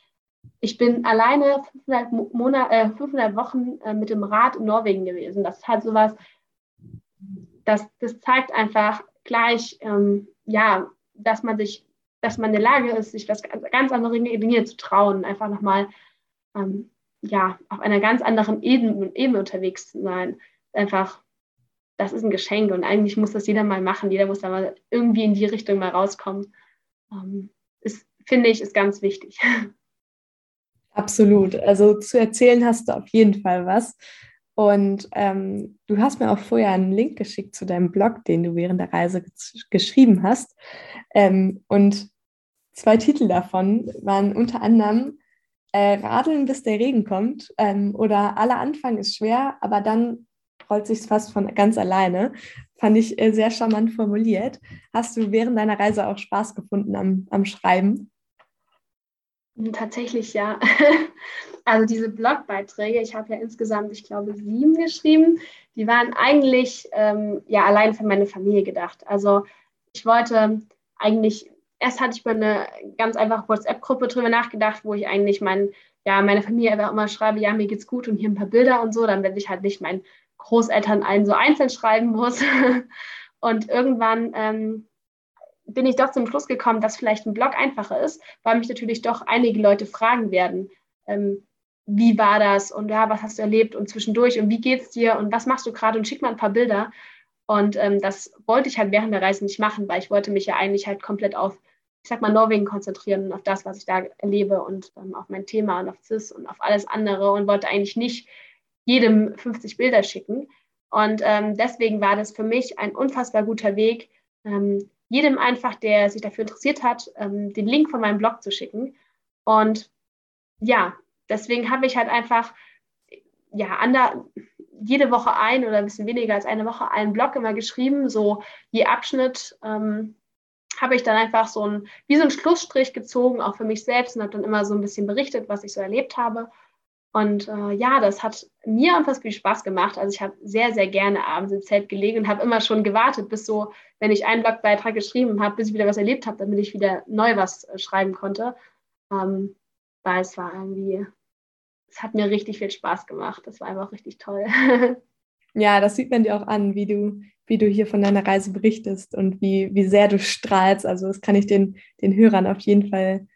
ich bin alleine 500, Monat, äh, 500 Wochen äh, mit dem Rad in Norwegen gewesen. Das ist halt sowas, das, das zeigt einfach gleich, ähm, ja, dass man sich, dass man in der Lage ist, sich was ganz andere Dinge zu trauen, einfach nochmal ähm, ja, auf einer ganz anderen Ebene, Ebene unterwegs zu sein. Einfach, das ist ein Geschenk und eigentlich muss das jeder mal machen. Jeder muss da mal irgendwie in die Richtung mal rauskommen. Ähm, ist, finde ich, ist ganz wichtig. [laughs] Absolut. Also zu erzählen hast du auf jeden Fall was. Und ähm, du hast mir auch vorher einen Link geschickt zu deinem Blog, den du während der Reise geschrieben hast. Ähm, und zwei Titel davon waren unter anderem äh, Radeln, bis der Regen kommt ähm, oder Aller Anfang ist schwer, aber dann rollt sich fast von ganz alleine. Fand ich äh, sehr charmant formuliert. Hast du während deiner Reise auch Spaß gefunden am, am Schreiben? Tatsächlich ja. [laughs] Also diese Blogbeiträge, ich habe ja insgesamt, ich glaube, sieben geschrieben, die waren eigentlich ähm, ja allein für meine Familie gedacht. Also ich wollte eigentlich, erst hatte ich mal eine ganz einfache WhatsApp-Gruppe drüber nachgedacht, wo ich eigentlich mein, ja, meine Familie einfach immer schreibe, ja, mir geht's gut und hier ein paar Bilder und so, damit ich halt nicht meinen Großeltern allen so einzeln schreiben muss. [laughs] und irgendwann ähm, bin ich doch zum Schluss gekommen, dass vielleicht ein Blog einfacher ist, weil mich natürlich doch einige Leute fragen werden, ähm, wie war das und ja, was hast du erlebt und zwischendurch und wie geht's dir und was machst du gerade und schick mal ein paar Bilder. Und ähm, das wollte ich halt während der Reise nicht machen, weil ich wollte mich ja eigentlich halt komplett auf, ich sag mal, Norwegen konzentrieren und auf das, was ich da erlebe und ähm, auf mein Thema und auf CIS und auf alles andere und wollte eigentlich nicht jedem 50 Bilder schicken. Und ähm, deswegen war das für mich ein unfassbar guter Weg, ähm, jedem einfach, der sich dafür interessiert hat, ähm, den Link von meinem Blog zu schicken. Und ja, deswegen habe ich halt einfach ja, ander, jede Woche ein oder ein bisschen weniger als eine Woche einen Blog immer geschrieben. So je Abschnitt ähm, habe ich dann einfach so ein, wie so einen Schlussstrich gezogen, auch für mich selbst und habe dann immer so ein bisschen berichtet, was ich so erlebt habe. Und äh, ja, das hat mir unfassbar viel Spaß gemacht. Also ich habe sehr, sehr gerne abends im Zelt gelegen und habe immer schon gewartet, bis so, wenn ich einen Blogbeitrag geschrieben habe, bis ich wieder was erlebt habe, damit ich wieder neu was äh, schreiben konnte. Ähm, weil es war irgendwie, es hat mir richtig viel Spaß gemacht. Das war einfach richtig toll. [laughs] ja, das sieht man dir auch an, wie du, wie du hier von deiner Reise berichtest und wie, wie sehr du strahlst. Also das kann ich den, den Hörern auf jeden Fall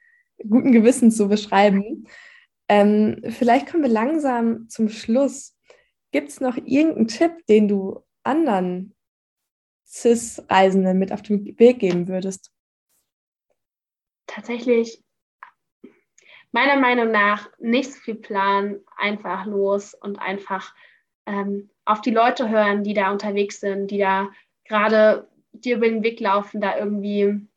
guten Gewissens so beschreiben. Ähm, vielleicht kommen wir langsam zum Schluss. Gibt es noch irgendeinen Tipp, den du anderen CIS-Reisenden mit auf den Weg geben würdest? Tatsächlich, meiner Meinung nach, nicht so viel planen, einfach los und einfach ähm, auf die Leute hören, die da unterwegs sind, die da gerade dir über den Weg laufen, da irgendwie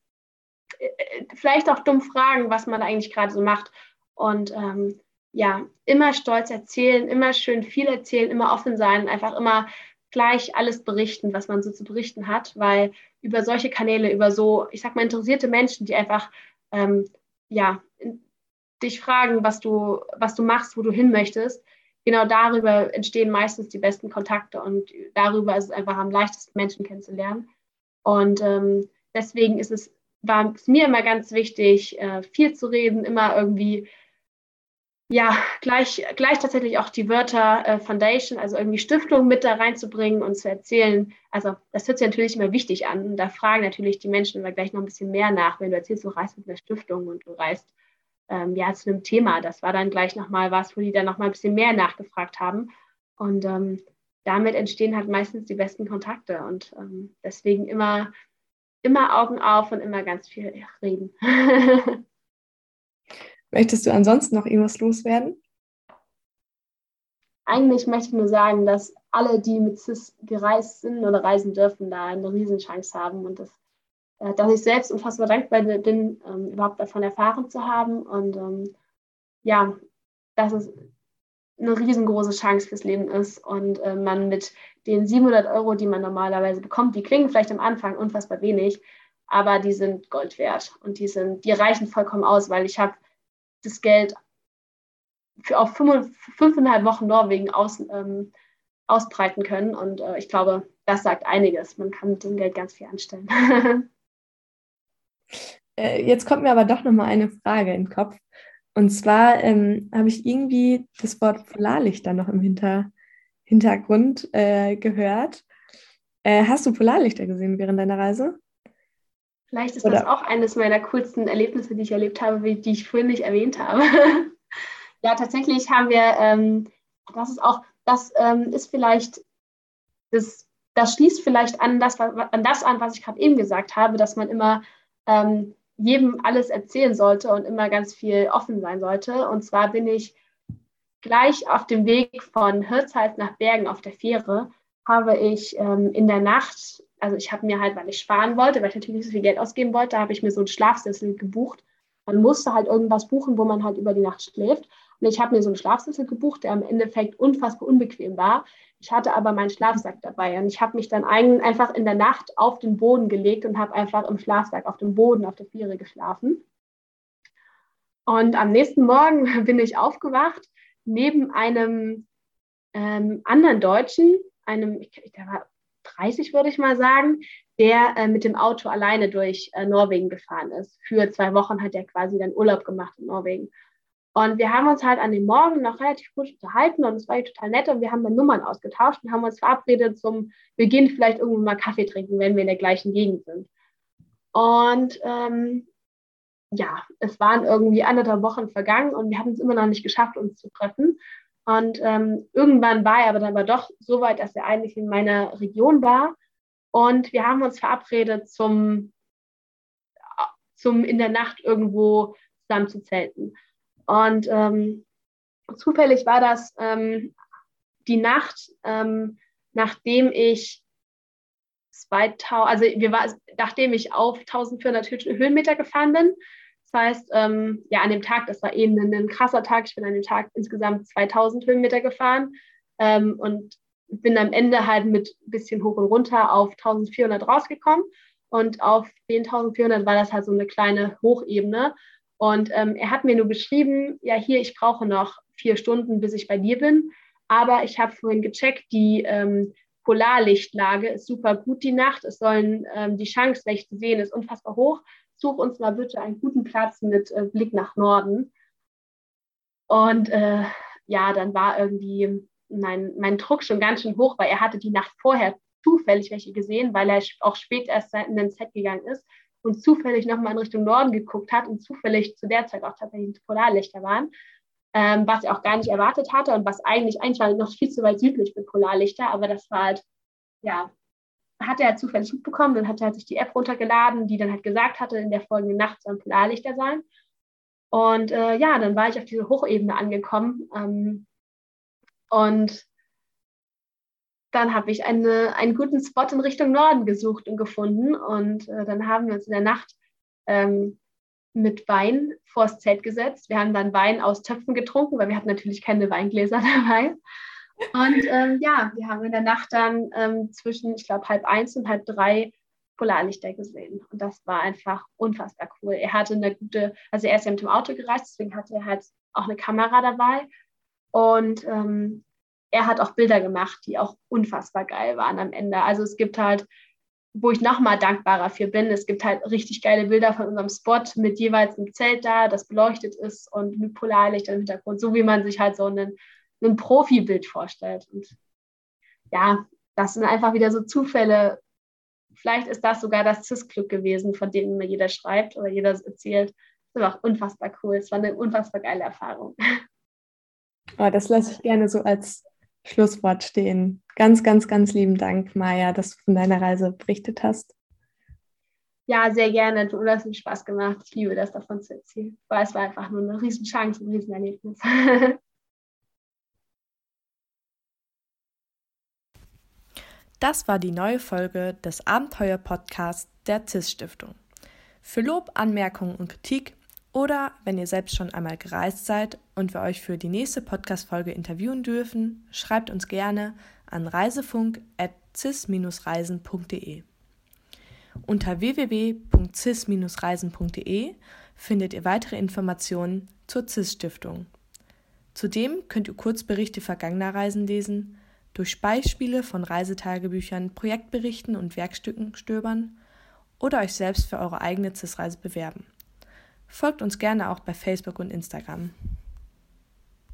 äh, äh, vielleicht auch dumm fragen, was man eigentlich gerade so macht und ähm, ja, immer stolz erzählen, immer schön viel erzählen, immer offen sein, einfach immer gleich alles berichten, was man so zu berichten hat, weil über solche Kanäle, über so, ich sag mal, interessierte Menschen, die einfach, ähm, ja, dich fragen, was du, was du machst, wo du hin möchtest, genau darüber entstehen meistens die besten Kontakte und darüber ist es einfach am leichtesten, Menschen kennenzulernen. Und ähm, deswegen ist es, war es mir immer ganz wichtig, äh, viel zu reden, immer irgendwie ja, gleich, gleich tatsächlich auch die Wörter äh, Foundation, also irgendwie Stiftung mit da reinzubringen und zu erzählen. Also das hört sich natürlich immer wichtig an. Und da fragen natürlich die Menschen immer gleich noch ein bisschen mehr nach, wenn du erzählst, du reist mit einer Stiftung und du reist ähm, ja zu einem Thema. Das war dann gleich nochmal was, wo die dann nochmal ein bisschen mehr nachgefragt haben. Und ähm, damit entstehen halt meistens die besten Kontakte. Und ähm, deswegen immer, immer Augen auf und immer ganz viel reden. [laughs] Möchtest du ansonsten noch irgendwas loswerden? Eigentlich möchte ich nur sagen, dass alle, die mit CIS gereist sind oder reisen dürfen, da eine Riesenchance haben und das, äh, dass ich selbst unfassbar dankbar bin, ähm, überhaupt davon erfahren zu haben und ähm, ja, dass es eine riesengroße Chance fürs Leben ist und äh, man mit den 700 Euro, die man normalerweise bekommt, die klingen vielleicht am Anfang unfassbar wenig, aber die sind Gold wert und die sind, die reichen vollkommen aus, weil ich habe das Geld für auf fünf, fünfeinhalb Wochen Norwegen aus, ähm, ausbreiten können. Und äh, ich glaube, das sagt einiges. Man kann mit dem Geld ganz viel anstellen. [laughs] Äh, jetzt kommt mir aber doch noch mal eine Frage in den Kopf. Und zwar ähm, habe ich irgendwie das Wort Polarlichter noch im Hinter Hintergrund äh, gehört. Äh, hast du Polarlichter gesehen während deiner Reise? Vielleicht ist Oder das auch eines meiner coolsten Erlebnisse, die ich erlebt habe, die ich vorhin nicht erwähnt habe. [laughs] ja, tatsächlich haben wir, ähm, das ist auch, das ähm, ist vielleicht das das schließt vielleicht an das, an das an, was ich gerade eben gesagt habe, dass man immer ähm, jedem alles erzählen sollte und immer ganz viel offen sein sollte. Und zwar bin ich gleich auf dem Weg von Hirtshals nach Bergen auf der Fähre, habe ich ähm, in der Nacht, also ich habe mir halt, weil ich sparen wollte, weil ich natürlich nicht so viel Geld ausgeben wollte, habe ich mir so einen Schlafsessel gebucht. Man musste halt irgendwas buchen, wo man halt über die Nacht schläft. Und ich habe mir so einen Schlafsessel gebucht, der im Endeffekt unfassbar unbequem war. Ich hatte aber meinen Schlafsack dabei und ich habe mich dann ein, einfach in der Nacht auf den Boden gelegt und habe einfach im Schlafsack auf dem Boden auf der Viere geschlafen. Und am nächsten Morgen [laughs] bin ich aufgewacht neben einem ähm, anderen Deutschen, einem, der war 30 würde ich mal sagen, der äh, mit dem Auto alleine durch äh, Norwegen gefahren ist. Für zwei Wochen hat er quasi dann Urlaub gemacht in Norwegen. Und wir haben uns halt an dem Morgen noch relativ gut unterhalten und es war total nett und wir haben dann Nummern ausgetauscht und haben uns verabredet zum Beginn vielleicht irgendwann mal Kaffee trinken, wenn wir in der gleichen Gegend sind. Und ähm, ja, es waren irgendwie anderthalb Wochen vergangen und wir hatten es immer noch nicht geschafft, uns zu treffen. Und ähm, irgendwann war er aber dann aber doch so weit, dass er eigentlich in meiner Region war. Und wir haben uns verabredet zum, zum in der Nacht irgendwo zusammen zu zelten. Und ähm, zufällig war das ähm, die Nacht, ähm, nachdem ich 2000, also wir war, nachdem ich auf 1400 Höhenmeter gefahren bin. Das heißt, ähm, ja, an dem Tag, das war eben ein, ein, krasser Tag. Ich bin an dem Tag insgesamt 2000 Höhenmeter gefahren ähm, und bin am Ende halt mit ein bisschen hoch und runter auf 1400 rausgekommen. Und auf den 1400 war das halt so eine kleine Hochebene. Und ähm, er hat mir nur geschrieben, ja, hier, ich brauche noch vier Stunden, bis ich bei dir bin. Aber ich habe vorhin gecheckt, die ähm, Polarlichtlage ist super gut die Nacht. Es sollen ähm, die Chance, welche zu sehen, ist unfassbar hoch. Such uns mal bitte einen guten Platz mit äh, Blick nach Norden. Und äh, ja, dann war irgendwie mein, mein Druck schon ganz schön hoch, weil er hatte die Nacht vorher zufällig welche gesehen, weil er auch spät erst in den Set gegangen ist und zufällig nochmal in Richtung Norden geguckt hat und zufällig zu der Zeit auch tatsächlich Polarlichter waren, ähm, was er auch gar nicht erwartet hatte und was eigentlich, eigentlich war noch viel zu weit südlich mit Polarlichter, aber das war halt, ja, hat er halt zufällig mitbekommen, dann hat er halt sich die App runtergeladen, die dann halt gesagt hatte, in der folgenden Nacht sollen Polarlichter sein. Und äh, ja, dann war ich auf diese Hochebene angekommen ähm, und dann habe ich eine, einen guten Spot in Richtung Norden gesucht und gefunden. Und äh, dann haben wir uns in der Nacht ähm, mit Wein vors Zelt gesetzt. Wir haben dann Wein aus Töpfen getrunken, weil wir hatten natürlich keine Weingläser [laughs] dabei. Und ähm, ja, wir haben in der Nacht dann ähm, zwischen, ich glaube, halb eins und halb drei Polarlichter gesehen. Und das war einfach unfassbar cool. Er hatte eine gute, also er ist ja mit dem Auto gereist, deswegen hatte er halt auch eine Kamera dabei. Und ähm, er hat auch Bilder gemacht, die auch unfassbar geil waren am Ende. Also es gibt halt, wo ich nochmal dankbarer für bin, es gibt halt richtig geile Bilder von unserem Spot mit jeweils einem Zelt da, das beleuchtet ist und mit Polarlicht im Hintergrund, so wie man sich halt so einen, ein Profibild vorstellt. Und ja, das sind einfach wieder so Zufälle. Vielleicht ist das sogar das CIS-Glück gewesen, von dem mir jeder schreibt oder jeder erzählt. Das war auch unfassbar cool. Es war eine unfassbar geile Erfahrung. Oh, das lasse ich gerne so als Schlusswort stehen. Ganz, ganz, ganz lieben Dank, Maja, dass du von deiner Reise berichtet hast. Ja, sehr gerne. Du hast mir Spaß gemacht. Ich liebe das, davon zu erzählen. Weil es war einfach nur eine Riesenchance, ein Riesenerlebnis. [laughs] Das war die neue Folge des Abenteuer-Podcasts der CIS-Stiftung. Für Lob, Anmerkungen und Kritik oder wenn ihr selbst schon einmal gereist seid und wir euch für die nächste Podcast-Folge interviewen dürfen, schreibt uns gerne an reisefunk.cis-reisen.de. Unter www.cis-reisen.de findet ihr weitere Informationen zur CIS-Stiftung. Zudem könnt ihr Kurzberichte vergangener Reisen lesen, durch Beispiele von Reisetagebüchern, Projektberichten und Werkstücken stöbern oder euch selbst für eure eigene CIS-Reise bewerben. Folgt uns gerne auch bei Facebook und Instagram.